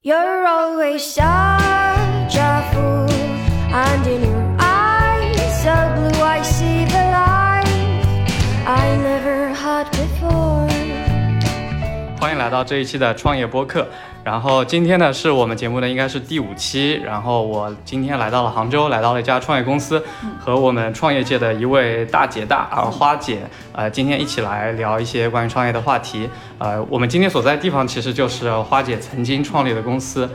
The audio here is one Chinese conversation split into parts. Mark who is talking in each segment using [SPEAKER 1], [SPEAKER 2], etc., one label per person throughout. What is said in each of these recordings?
[SPEAKER 1] You're always such
[SPEAKER 2] 来到这一期的创业播客。然后今天呢，是我们节目呢应该是第五期。然后我今天来到了杭州，来到了一家创业公司，和我们创业界的一位大姐大啊花姐，呃，今天一起来聊一些关于创业的话题。呃，我们今天所在的地方其实就是花姐曾经创立的公司。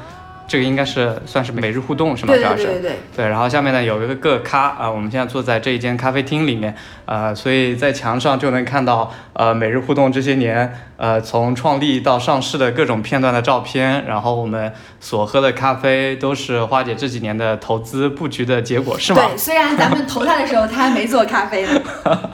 [SPEAKER 2] 这个应该是算是每日互动是吗？
[SPEAKER 3] 对
[SPEAKER 2] 主要是
[SPEAKER 3] 对对对对，
[SPEAKER 2] 对，然后下面呢有一个个咖啊、我们现在坐在这一间咖啡厅里面，呃，所以在墙上就能看到呃每日互动这些年呃从创立到上市的各种片段的照片，然后我们所喝的咖啡都是花姐这几年的投资布局的结果，是吗？
[SPEAKER 3] 对，虽然咱们投他的时候他还没做咖啡呢，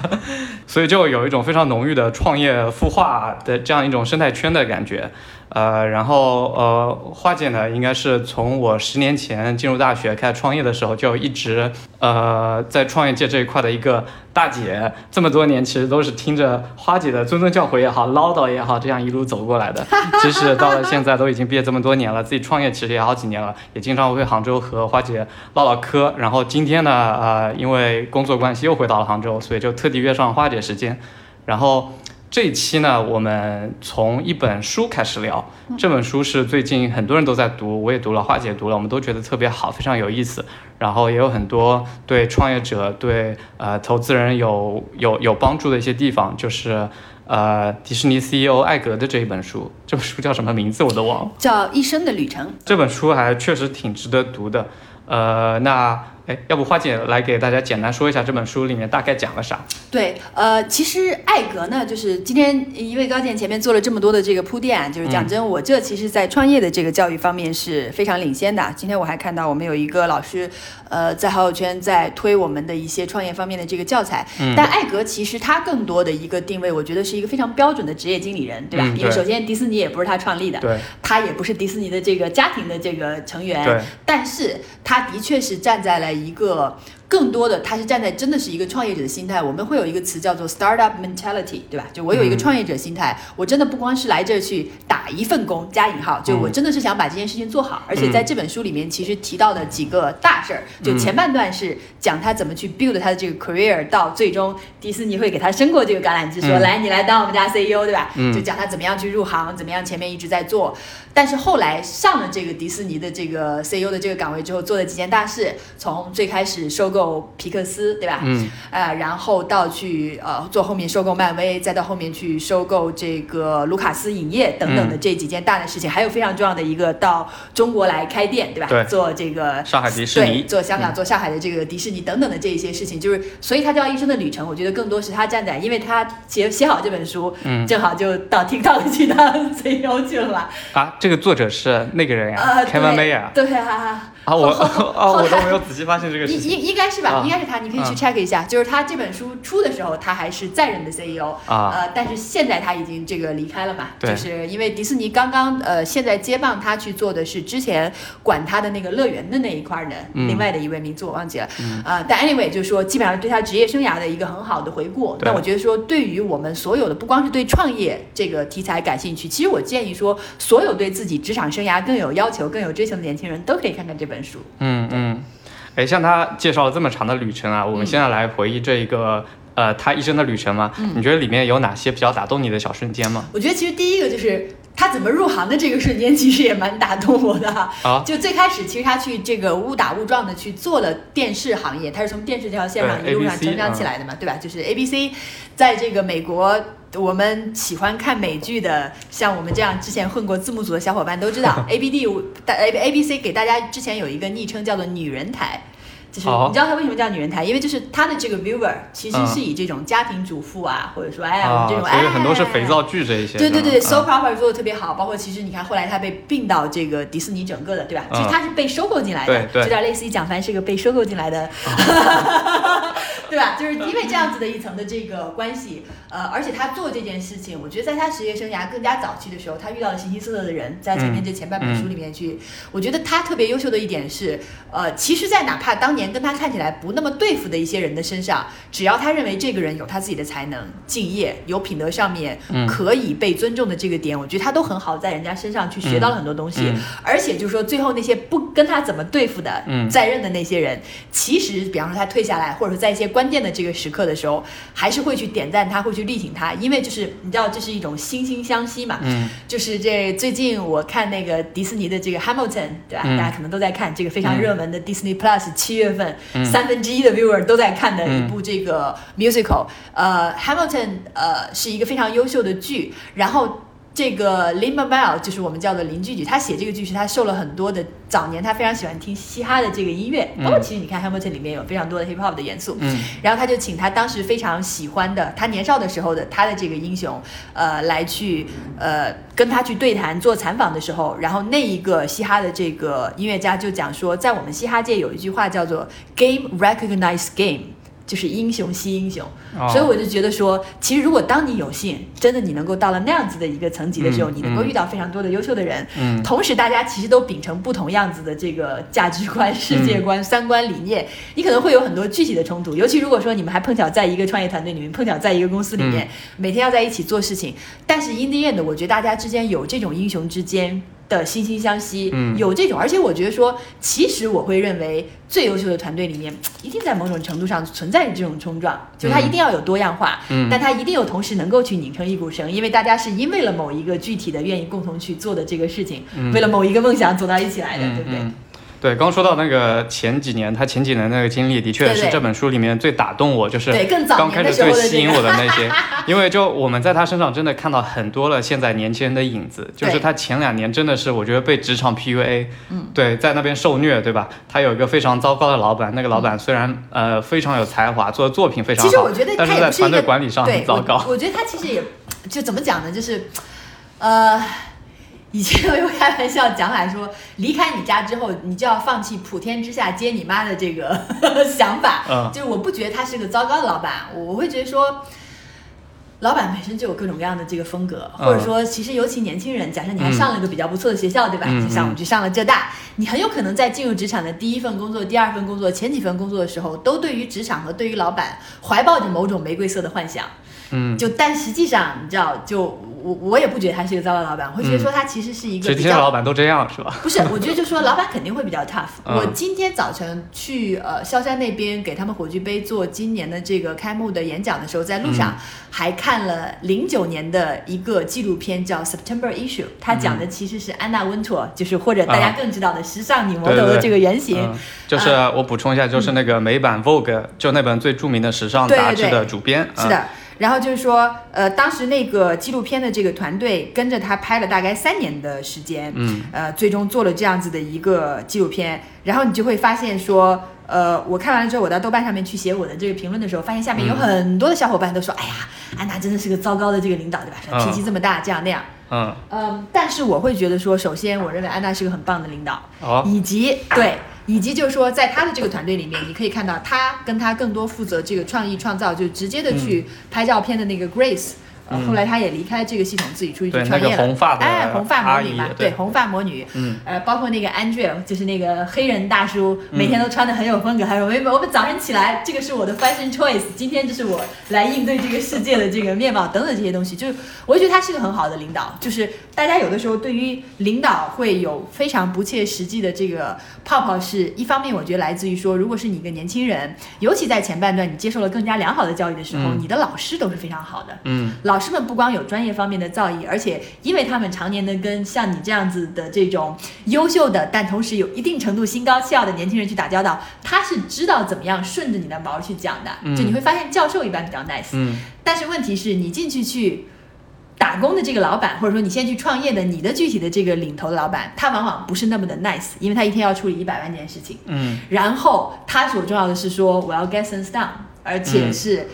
[SPEAKER 2] 所以就有一种非常浓郁的创业孵化的这样一种生态圈的感觉。呃，然后呃，花姐呢，应该是从我十年前进入大学开始创业的时候，就一直呃在创业界这一块的一个大姐，这么多年其实都是听着花姐的谆谆教诲也好，唠叨也好，这样一路走过来的。即使到了现在都已经毕业这么多年了，自己创业其实也好几年了，也经常会杭州和花姐唠唠嗑。然后今天呢，呃，因为工作关系又回到了杭州，所以就特地约上花姐时间。然后这一期呢，我们从一本书开始聊。这本书是最近很多人都在读，我也读了，花姐读了，我们都觉得特别好，非常有意思。然后也有很多对创业者、对呃投资人有有有帮助的一些地方，就是呃迪士尼 CEO 艾格的这一本书。这本书叫什么名字我都忘了。
[SPEAKER 3] 叫《一生的旅程》。
[SPEAKER 2] 这本书还确实挺值得读的。呃，那哎，要不花姐来给大家简单说一下这本书里面大概讲了啥？
[SPEAKER 3] 对，呃，其实艾格呢，就是今天因为高健前面做了这么多的这个铺垫啊，就是讲真，我这其实在创业的这个教育方面是非常领先的。今天我还看到我们有一个老师，呃，在好友圈在推我们的一些创业方面的这个教材。但艾格其实他更多的一个定位，我觉得是一个非常标准的职业经理人，对吧？
[SPEAKER 2] 嗯对
[SPEAKER 3] 因为首先迪士尼也不是他创立的，
[SPEAKER 2] 对，
[SPEAKER 3] 他也不是迪士尼的这个家庭的这个成员，
[SPEAKER 2] 对
[SPEAKER 3] 但是他的确是站在了一个更多的，他是站在真的是一个创业者的心态。我们会有一个词叫做 startup mentality，对吧？就我有一个
[SPEAKER 2] 嗯
[SPEAKER 3] 创业者心态，我真的不光是来这儿去打一份工加引号，就
[SPEAKER 2] 嗯
[SPEAKER 3] 我真的是想把这件事情做好。而且在这本书里面，其实提到的几个大事儿，就前半段是讲他怎么去 build 他的这个 career，到最终迪士尼会给他伸过这个橄榄枝，说、
[SPEAKER 2] 嗯
[SPEAKER 3] 来你来当我们家 CEO，对吧？
[SPEAKER 2] 嗯
[SPEAKER 3] 就讲他怎么样去入行，怎么样前面一直在做。但是后来上了这个迪士尼的这个 CEO 的这个岗位之后，做了几件大事，从最开始收购皮克斯，对吧？
[SPEAKER 2] 嗯
[SPEAKER 3] 呃，然后到去呃做后面收购漫威，再到后面去收购这个卢卡斯影业等等的
[SPEAKER 2] 嗯
[SPEAKER 3] 这几件大的事情，还有非常重要的一个到中国来开店，对吧？
[SPEAKER 2] 对
[SPEAKER 3] 做这个
[SPEAKER 2] 上海迪士
[SPEAKER 3] 对，
[SPEAKER 2] 尼。
[SPEAKER 3] 做香港、做上海的这个迪士尼等等的这一些事情，就是所以他叫一生的旅程。我觉得更多是他站在，因为他写写好这本书，
[SPEAKER 2] 嗯
[SPEAKER 3] 正好就到 TikTok 去当 CEO 去了嘛。
[SPEAKER 2] 啊，这个作者是那个人呀、
[SPEAKER 3] 呃
[SPEAKER 2] ，Kevin
[SPEAKER 3] 对
[SPEAKER 2] Mayer
[SPEAKER 3] 对啊，
[SPEAKER 2] 啊，我 啊，
[SPEAKER 3] 后
[SPEAKER 2] 我都
[SPEAKER 3] 来
[SPEAKER 2] 没有仔细发现这个事情
[SPEAKER 3] 应应应该是吧，
[SPEAKER 2] 啊
[SPEAKER 3] 应该是他，你可以去
[SPEAKER 2] 啊
[SPEAKER 3] check 一下。就是他这本书出的时候，他还是在任的 CEO，
[SPEAKER 2] 啊。
[SPEAKER 3] 呃，但是现在他已经这个离开了嘛，就是因为迪士尼刚刚呃，现在接棒他去做的是之前管他的那个乐园的那一块儿的、
[SPEAKER 2] 嗯
[SPEAKER 3] 另外的一位名字我忘记了，呃，但 anyway 就是说基本上对他职业生涯的一个很好的回顾。
[SPEAKER 2] 对
[SPEAKER 3] 那我觉得说对于我们所有的不光是对创业这个题材感兴趣，其实我建议说所有对自己职场生涯更有要求、更有追求的年轻人都可以看看这本书。
[SPEAKER 2] 嗯嗯，哎，像他介绍了这么长的旅程啊，我们现在来回忆这一个、呃他一生的旅程吗。你觉得里面有哪些比较打动你的小瞬间吗？
[SPEAKER 3] 我觉得其实第一个就是他怎么入行的这个瞬间，其实也蛮打动我的哈。
[SPEAKER 2] 啊
[SPEAKER 3] 就最开始，其实他去这个误打误撞的去做了电视行业，他是从电视这条线上一路上成长起来的嘛，对吧？就是 ABC，在这个美国。我们喜欢看美剧的，像我们这样之前混过字幕组的小伙伴都知道，ABD 大 A A B C 给大家之前有一个昵称叫做“女人台”，就是
[SPEAKER 2] 哦
[SPEAKER 3] 你知道他为什么叫女人台？因为就是他的这个 viewer 其实
[SPEAKER 2] 嗯
[SPEAKER 3] 是以这种家庭主妇啊，或者说哎，我
[SPEAKER 2] 啊，
[SPEAKER 3] 们这种
[SPEAKER 2] 所以很多是
[SPEAKER 3] 哎
[SPEAKER 2] 肥皂剧这一些。
[SPEAKER 3] 对对对，soap opera 做的特别好，包括其实你看后来他被并到这个迪士尼整个的，对吧？
[SPEAKER 2] 嗯
[SPEAKER 3] 其实他是被收购进来的，
[SPEAKER 2] 对对
[SPEAKER 3] 有点类似于蒋凡是个被收购进来的，对吧？就是因为这样子的一层的这个关系，呃，而且他做这件事情，我觉得在他职业生涯更加早期的时候，他遇到了形形色色的人，在前面
[SPEAKER 2] 嗯
[SPEAKER 3] 这前半本书里面去，我觉得他特别优秀的一点是，呃，其实，在哪怕当年。跟他看起来不那么对付的一些人的身上，只要他认为这个人有他自己的才能、敬业、有品德上面
[SPEAKER 2] 嗯
[SPEAKER 3] 可以被尊重的这个点，我觉得他都很好在人家身上去学到了很多东西。
[SPEAKER 2] 嗯嗯
[SPEAKER 3] 而且就是说，最后那些不跟他怎么对付的、
[SPEAKER 2] 嗯
[SPEAKER 3] 在任的那些人，其实比方说他退下来，或者说在一些关键的这个时刻的时候，还是会去点赞他，会去力挺他，因为就是你知道，这是一种惺惺相惜嘛。
[SPEAKER 2] 嗯
[SPEAKER 3] 就是这最近我看那个迪士尼的这个 Hamilton，对吧？
[SPEAKER 2] 嗯
[SPEAKER 3] 大家可能都在看这个非常热门的 Disney Plus，七月份、
[SPEAKER 2] 嗯
[SPEAKER 3] 三分之一的 viewer 都在看的一部这个 musical。呃，Hamilton 呃是一个非常优秀的剧，然后。这个 Lin Manuel 就是我们叫做林居剧，他写这个剧是他受了很多的早年他非常喜欢听嘻哈的这个音乐，包括其实你看 Hamilton 里面有非常多的 hip hop 的元素，
[SPEAKER 2] 嗯
[SPEAKER 3] 然后他就请他当时非常喜欢的，他年少的时候的他的这个英雄，呃，来去呃跟他去对谈做采访的时候，然后那一个嘻哈的这个音乐家就讲说，在我们嘻哈界有一句话叫做 “game recognize game”。就是英雄惜英雄，
[SPEAKER 2] 哦
[SPEAKER 3] 所以我就觉得说，其实如果当你有幸，真的你能够到了那样子的一个层级的时候，
[SPEAKER 2] 嗯
[SPEAKER 3] 你能够
[SPEAKER 2] 嗯
[SPEAKER 3] 遇到非常多的优秀的人，
[SPEAKER 2] 嗯
[SPEAKER 3] 同时大家其实都秉承不同样子的这个价值观、世界观、三观理念，你可能会有很多具体的冲突。尤其如果说你们还碰巧在一个创业团队里面，碰巧在一个公司里面，每天要在一起做事情，但是 in the end，我觉得大家之间有这种英雄之间。的惺惺相惜，
[SPEAKER 2] 嗯。
[SPEAKER 3] 有这种，而且我觉得说，其实我会认为最优秀的团队里面，一定在某种程度上存在着这种冲撞，就是它
[SPEAKER 2] 嗯
[SPEAKER 3] 一定要有多样化，
[SPEAKER 2] 嗯。
[SPEAKER 3] 但它一定有同时能够去拧成一股绳，因为大家是因为了某一个具体的愿意共同去做的这个事情，
[SPEAKER 2] 嗯。
[SPEAKER 3] 为了某一个梦想走到一起来的，
[SPEAKER 2] 嗯
[SPEAKER 3] 对不对？
[SPEAKER 2] 嗯对，刚说到那个前几年，他前几年那个经历，的确是这本书里面最打动我，就是刚
[SPEAKER 3] 年的时候
[SPEAKER 2] 开始最吸引我的那些，因为就我们在他身上真的看到很多了现在年轻人的影子，就是他前两年真的是我觉得被职场 PUA，嗯，对，在那边受虐，对吧？他有一个非常糟糕的老板，那个老板虽然、呃非常有才华，做的作品非常好，
[SPEAKER 3] 其实我觉得
[SPEAKER 2] 但是在团队管理上
[SPEAKER 3] 对
[SPEAKER 2] 很糟糕
[SPEAKER 3] 我。我觉得他其实也就怎么讲呢？就是呃。以前我有开玩笑讲来说，离开你家之后，你就要放弃普天之下皆你妈的这个 想法。
[SPEAKER 2] 嗯
[SPEAKER 3] 就是我不觉得他是个糟糕的老板，我会觉得说，老板本身就有各种各样的这个风格，
[SPEAKER 2] 嗯
[SPEAKER 3] 或者说，其实尤其年轻人，假设你还上了个比较不错的学校，对吧？
[SPEAKER 2] 嗯
[SPEAKER 3] 就像我们去上了浙大，你很有可能在进入职场的第一份工作、第二份工作、前几份工作的时候，都对于职场和对于老板怀抱着某种玫瑰色的幻想。
[SPEAKER 2] 嗯，
[SPEAKER 3] 就但实际上，你知道，就我我也不觉得他是一个糟糕老板，我会觉得说他其实是一
[SPEAKER 2] 其实这
[SPEAKER 3] 个比较
[SPEAKER 2] 些老板都这样是吧？
[SPEAKER 3] 不是，我觉得就说老板肯定会比较 tough。
[SPEAKER 2] 嗯
[SPEAKER 3] 我今天早晨去呃萧山那边给他们火炬杯做今年的这个开幕的演讲的时候，在路上还看了零九年的一个纪录片，叫《September Issue》，他讲的其实是安娜温托，就是或者大家
[SPEAKER 2] 啊
[SPEAKER 3] 更知道的时尚女魔头的这个原型。
[SPEAKER 2] 嗯，就是我补充一下，就是那个美版 Vogue，就那本最著名的时尚杂志的主编。嗯
[SPEAKER 3] 是的。然后就是说，呃，当时那个纪录片的这个团队跟着他拍了大概三年的时间，
[SPEAKER 2] 嗯，
[SPEAKER 3] 呃，最终做了这样子的一个纪录片。然后你就会发现说，呃，我看完了之后，我到豆瓣上面去写我的这个评论的时候，发现下面有很多的小伙伴都说，哎呀，安娜真的是个糟糕的这个领导，对吧？
[SPEAKER 2] 嗯
[SPEAKER 3] 脾气这么大，这样那样。
[SPEAKER 2] 嗯，
[SPEAKER 3] 嗯，但是我会觉得说，首先我认为安娜是个很棒的领导，
[SPEAKER 2] 哦，
[SPEAKER 3] 以及对，以及就是说，在他的这个团队里面，你可以看到他跟他更多负责这个创意创造，就直接的去拍照片的那个 Grace。呃，后来他也离开这个系统，自己出去去
[SPEAKER 2] 对那个
[SPEAKER 3] 创业了。
[SPEAKER 2] 红发的
[SPEAKER 3] 哎，红发魔女嘛
[SPEAKER 2] 对
[SPEAKER 3] 红发魔女。
[SPEAKER 2] 嗯，
[SPEAKER 3] 呃，包括那个 Andrew，就是那个黑人大叔，每天都穿的很有风格。还有我们我们早晨起来，这个是我的 fashion choice，今天就是我来应对这个世界的这个面貌等等这些东西，就是我觉得他是个很好的领导。就是大家有的时候对于领导会有非常不切实际的这个泡泡，是一方面我觉得来自于说，如果是你一个年轻人，尤其在前半段你接受了更加良好的教育的时候，
[SPEAKER 2] 嗯
[SPEAKER 3] 你的老师都是非常好的。
[SPEAKER 2] 嗯，
[SPEAKER 3] 老师们不光有专业方面的造诣，而且因为他们常年的跟像你这样子的这种优秀的，但同时有一定程度心高气傲的年轻人去打交道，他是知道怎么样顺着你的毛去讲的。
[SPEAKER 2] 嗯
[SPEAKER 3] 就你会发现教授一般比较 nice，、
[SPEAKER 2] 嗯，
[SPEAKER 3] 但是问题是你进去去。打工的这个老板，或者说你现在去创业的你的具体的这个领头的老板，他往往不是那么的 nice，因为他一天要处理一百万件事情。
[SPEAKER 2] 嗯，
[SPEAKER 3] 然后他所重要的是说我要 get things done，而且
[SPEAKER 2] 嗯
[SPEAKER 3] 是。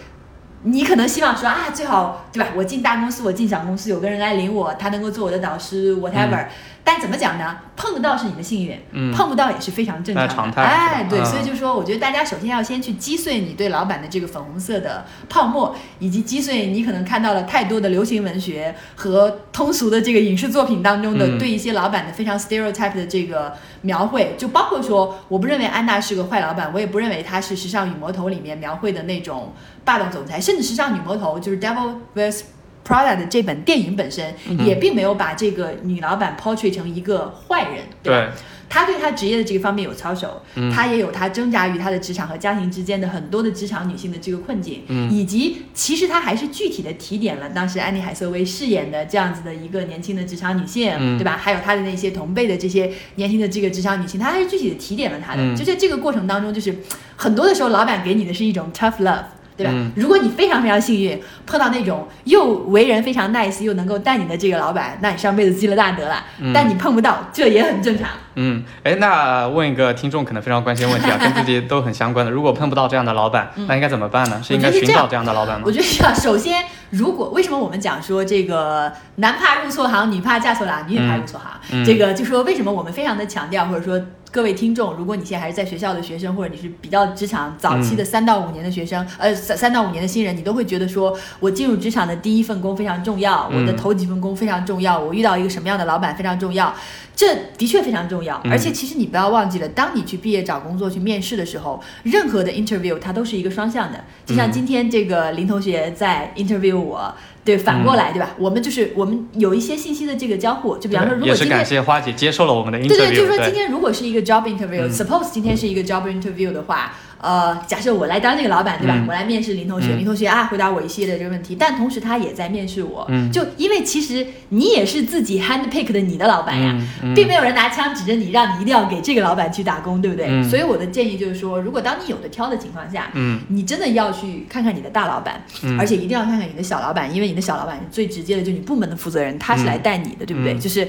[SPEAKER 3] 你可能希望说啊，最好对吧？我进大公司，我进小公司，有个人来领我，他能够做我的导师，whatever、
[SPEAKER 2] 嗯
[SPEAKER 3] 但怎么讲呢？碰得到是你的幸运，
[SPEAKER 2] 嗯
[SPEAKER 3] 碰不到也是非常正常的。
[SPEAKER 2] 那常态
[SPEAKER 3] 哎，对，
[SPEAKER 2] 嗯
[SPEAKER 3] 所以就说，我觉得大家首先要先去击碎你对老板的这个粉红色的泡沫，以及击碎你可能看到了太多的流行文学和通俗的这个影视作品当中的
[SPEAKER 2] 嗯
[SPEAKER 3] 对一些老板的非常 stereotype 的这个描绘，就包括说，我不认为安娜是个坏老板，我也不认为她是《时尚女魔头》里面描绘的那种霸道总裁，甚至《时尚女魔头》就是 Devil vs Prada 的这本电影本身，
[SPEAKER 2] 嗯
[SPEAKER 3] 也并没有把这个女老板 portray 成一个坏人，对吧？
[SPEAKER 2] 对，
[SPEAKER 3] 她对他职业的这个方面有操守，
[SPEAKER 2] 嗯
[SPEAKER 3] 她也有他挣扎于他的职场和家庭之间的很多的职场女性的这个困境，
[SPEAKER 2] 嗯
[SPEAKER 3] 以及其实他还是具体的提点了当时安妮海瑟薇饰演的这样子的一个年轻的职场女性，
[SPEAKER 2] 嗯
[SPEAKER 3] 对吧？还有她的那些同辈的这些年轻的这个职场女性，他还是具体的提点了她的。
[SPEAKER 2] 嗯
[SPEAKER 3] 就在这个过程当中，就是很多的时候，老板给你的是一种 tough love。对吧？
[SPEAKER 2] 嗯
[SPEAKER 3] 如果你非常非常幸运，碰到那种又为人非常 nice 又能够带你的这个老板，那你上辈子积了大德了。
[SPEAKER 2] 嗯
[SPEAKER 3] 但你碰不到，这也很正常。
[SPEAKER 2] 嗯，哎，那问一个听众可能非常关心的问题啊，跟自己都很相关的，如果碰不到这样的老板，那应该怎么办呢？是应该寻找这样的老板吗
[SPEAKER 3] 我？觉得啊，首先，如果为什么我们讲说这个男怕入错行，女怕嫁错郎，女也怕入错行？
[SPEAKER 2] 嗯
[SPEAKER 3] 这个就说为什么我们非常的强调，或者说各位听众，如果你现在还是在学校的学生，或者你是比较职场早期的
[SPEAKER 2] 嗯
[SPEAKER 3] 三到五年的学生，呃，三三到五年的新人，你都会觉得说我进入职场的第一份工非常重要，我的
[SPEAKER 2] 嗯
[SPEAKER 3] 头几份工非常重要，我遇到一个什么样的老板非常重要。这的确非常重要，
[SPEAKER 2] 嗯。
[SPEAKER 3] 而且其实你不要忘记了，当你去毕业找工作、去面试的时候，任何的 interview 它都是一个双向的。就像
[SPEAKER 2] 嗯。
[SPEAKER 3] 今天这个林同学在 interview 我，对，反过来、对吧？我们就是我们有一些信息的这个交互，就比方说，如
[SPEAKER 2] 对也是
[SPEAKER 3] 果今天
[SPEAKER 2] 感谢花姐接受了我们的 interview，
[SPEAKER 3] 对对，就是说今天如果是一个 job
[SPEAKER 2] 嗯。
[SPEAKER 3] interview，suppose、今天是一个 job interview 的话，呃，假设我来当这个老板，对吧？
[SPEAKER 2] 嗯
[SPEAKER 3] 我来面试林同学，
[SPEAKER 2] 嗯
[SPEAKER 3] 林同学啊回答我一系列的这个问题，但同时他也在面试我，
[SPEAKER 2] 嗯
[SPEAKER 3] 就因为其实你也是自己 hand pick 的你的老板呀，并没有人拿枪指着你，让你一定要给这个老板去打工，对不对？
[SPEAKER 2] 嗯
[SPEAKER 3] 所以我的建议就是说，如果当你有的挑的情况下，
[SPEAKER 2] 嗯
[SPEAKER 3] 你真的要去看看你的大老板，
[SPEAKER 2] 嗯
[SPEAKER 3] 而且一定要看看你的小老板，因为你的小老板是最直接的，就你部门的负责人，他是来带你的，对不对？
[SPEAKER 2] 嗯
[SPEAKER 3] 就是。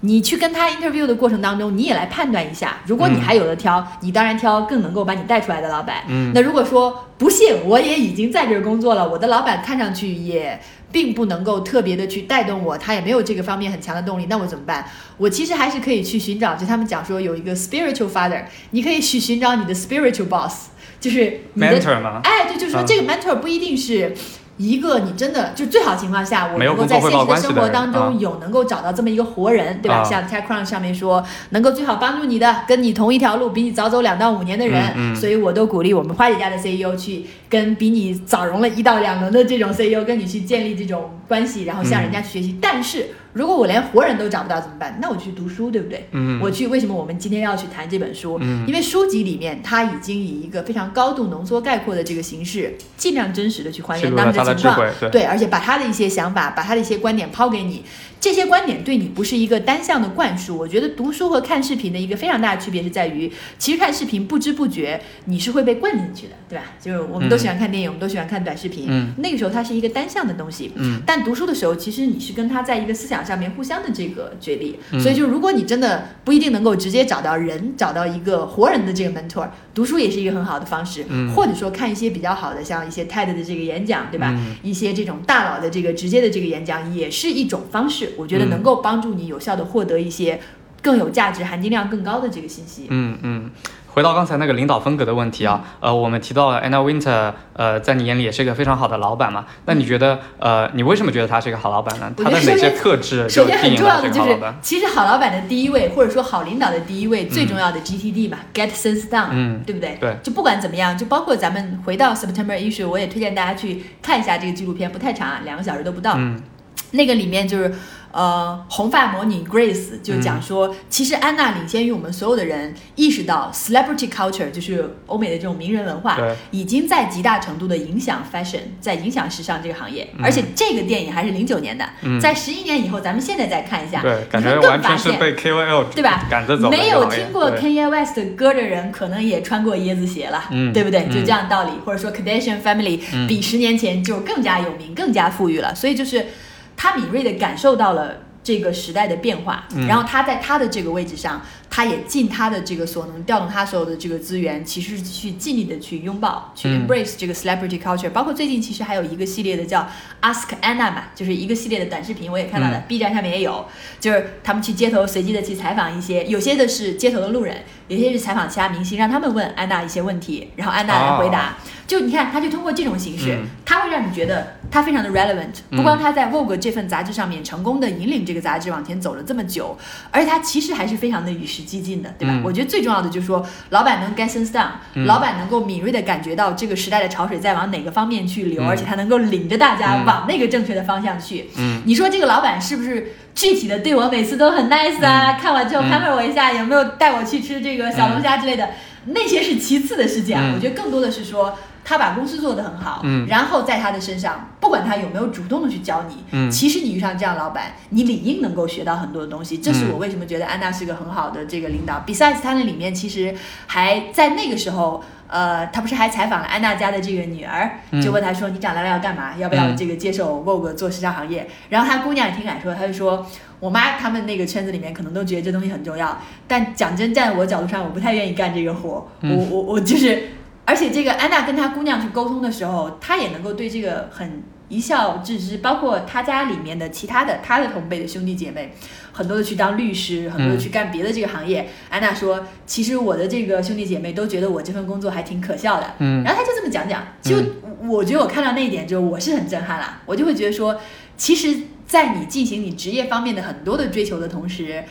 [SPEAKER 3] 你去跟他 interview 的过程当中，你也来判断一下，如果你
[SPEAKER 2] 嗯
[SPEAKER 3] 还有的挑，你当然挑更能够把你带出来的老板。
[SPEAKER 2] 嗯
[SPEAKER 3] 那如果说不信我也已经在这儿工作了，我的老板看上去也并不能够特别的去带动我，他也没有这个方面很强的动力，那我怎么办？我其实还是可以去寻找，就他们讲说有一个 spiritual father，你可以去寻找你的 spiritual boss，就是你的
[SPEAKER 2] mentor 吗？
[SPEAKER 3] 哎，对，就是说
[SPEAKER 2] 嗯
[SPEAKER 3] 这个 mentor 不一定是一个你真的就最好情况下，我能够在现实的生活当中有能够找到这么一个活人，对吧？
[SPEAKER 2] 啊
[SPEAKER 3] 像 TechCrunch 上面说，能够最好帮助你的，跟你同一条路，比你早走两到五年的人，所以我都鼓励我们花姐家的 CEO 去跟比你早融了一到两轮的这种 CEO 跟你去建立这种关系，然后向人家去学习。但是如果我连活人都找不到怎么办？那我去读书，对不对？
[SPEAKER 2] 嗯
[SPEAKER 3] 我去为什么我们今天要去谈这本书？
[SPEAKER 2] 嗯
[SPEAKER 3] 因为书籍里面它已经以一个非常高度浓缩概括的这个形式，尽量真实的去还原他
[SPEAKER 2] 记录了他的
[SPEAKER 3] 情况，，
[SPEAKER 2] 对
[SPEAKER 3] 对，而且把他的一些想法，把他的一些观点抛给你。这些观点对你不是一个单向的灌输。我觉得读书和看视频的一个非常大的区别是在于，其实看视频不知不觉你是会被灌进去的，对吧？就是我们都喜欢看电影，我们都喜欢看短视频，
[SPEAKER 2] 嗯
[SPEAKER 3] 那个时候它是一个单向的东西。
[SPEAKER 2] 嗯
[SPEAKER 3] 但读书的时候，其实你是跟他在一个思想上面互相的这个角力，
[SPEAKER 2] 嗯
[SPEAKER 3] 所以就如果你真的不一定能够直接找到人，找到一个活人的这个 mentor，读书也是一个很好的方式，
[SPEAKER 2] 嗯
[SPEAKER 3] 或者说看一些比较好的，像一些 TED 的这个演讲，对吧？
[SPEAKER 2] 嗯
[SPEAKER 3] 一些这种大佬的这个直接的这个演讲，也是一种方式，我觉得
[SPEAKER 2] 嗯
[SPEAKER 3] 能够帮助你有效的获得一些更有价值、含金量更高的这个信息。
[SPEAKER 2] 嗯嗯，回到刚才那个领导风格的问题啊，呃，我们提到了 Anna Winter，呃，在你眼里也是一个非常好的老板嘛？那你觉得，呃，你为什么觉得他是一个好老板呢？他的哪些特质就
[SPEAKER 3] 首先很重要的就是其实好老板的第一位，或者说好领导的第一位，最重要的 GTD 嘛、g e t Things Done，、
[SPEAKER 2] 嗯
[SPEAKER 3] 对不对？
[SPEAKER 2] 对
[SPEAKER 3] 就不管怎么样，就包括咱们回到 September issue，我也推荐大家去看一下这个纪录片，不太长啊，两个小时都不到。
[SPEAKER 2] 嗯
[SPEAKER 3] 那个里面就是，呃，红发魔女 Grace 就
[SPEAKER 2] 嗯
[SPEAKER 3] 讲说，其实安娜领先于我们所有的人意识到，celebrity culture 就是欧美的这种名人文化，已经在极大程度的影响 fashion，在影响时尚这个行业。
[SPEAKER 2] 嗯
[SPEAKER 3] 而且这个电影还是零九年的，
[SPEAKER 2] 嗯
[SPEAKER 3] 在十一年以后，咱们现在再看一下，
[SPEAKER 2] 对，感觉完全是被 KOL
[SPEAKER 3] 对吧？
[SPEAKER 2] 赶着走
[SPEAKER 3] 没有听过 Kanye West 歌的人，可能也穿过椰子鞋了，
[SPEAKER 2] 嗯
[SPEAKER 3] 对不对？
[SPEAKER 2] 嗯
[SPEAKER 3] 就这样道理。或者说 Kardashian Family 比十年前就更加有名、更加富裕了。所以就是他敏锐的感受到了这个时代的变化，
[SPEAKER 2] 嗯。
[SPEAKER 3] 然后他在他的这个位置上，他也尽他的这个所能，调动他所有的这个资源，其实是去尽力的去拥抱、去
[SPEAKER 2] 嗯
[SPEAKER 3] embrace 这个 celebrity culture。包括最近其实还有一个系列的叫 Ask Anna 嘛，就是一个系列的短视频，我也看到了、
[SPEAKER 2] 嗯
[SPEAKER 3] b 站上面也有，就是他们去街头随机的去采访一些，有些的是街头的路人，有些是采访其他明星，让他们问安娜一些问题，然后安娜来回答。就你看，他就通过这种形式，他会让你觉得他非常的 relevant。
[SPEAKER 2] 嗯
[SPEAKER 3] 不光他在 Vogue 这份杂志上面成功的引领这个杂志往前走了这么久，而且他其实还是非常的与时激进的，对吧？
[SPEAKER 2] 嗯
[SPEAKER 3] 我觉得最重要的就是说，老板能 get sense down，、
[SPEAKER 2] 嗯
[SPEAKER 3] 老板能够敏锐的感觉到这个时代的潮水在往哪个方面去流，
[SPEAKER 2] 嗯
[SPEAKER 3] 而且他能够领着大家
[SPEAKER 2] 嗯
[SPEAKER 3] 往那个正确的方向去。
[SPEAKER 2] 嗯
[SPEAKER 3] 你说这个老板是不是具体的对我每次都很 nice 啊？看完之后
[SPEAKER 2] 嗯
[SPEAKER 3] pamper 我一下，有没有带我去吃这个小龙虾之类的？那些是其次的事情啊，
[SPEAKER 2] 嗯
[SPEAKER 3] 我觉得更多的是说。他把公司做得很好，
[SPEAKER 2] 嗯
[SPEAKER 3] 然后在他的身上，不管他有没有主动的去教你，
[SPEAKER 2] 嗯
[SPEAKER 3] 其实你遇上这样老板，你理应能够学到很多的东西。这是
[SPEAKER 2] 嗯
[SPEAKER 3] 我为什么觉得安娜是个很好的这个领导。Besides，他那里面其实还在那个时候，呃，他不是还采访了安娜家的这个女儿，
[SPEAKER 2] 嗯
[SPEAKER 3] 就问她说：“你长大了要干嘛？要不要
[SPEAKER 2] 嗯
[SPEAKER 3] 这个接受 Vogue 做时尚行业？”然后她姑娘也挺敢说，她就说：“我妈他们那个圈子里面可能都觉得这东西很重要，但讲真，站在我角度上，我不太愿意干这个活。
[SPEAKER 2] 嗯
[SPEAKER 3] 我我我就是，而且这个安娜跟她姑娘去沟通的时候，她也能够对这个很一笑置之，包括她家里面的其他的她的同辈的兄弟姐妹。很多的去当律师，很多的去干别的这个行业。安娜说：“其实我的这个兄弟姐妹都觉得我这份工作还挺可笑的。”
[SPEAKER 2] 嗯
[SPEAKER 3] 然后她就这么讲讲，就我觉得我看到那一点之后，我是很震撼啦。我就会觉得说，其实，在你进行你职业方面的很多的追求的同时，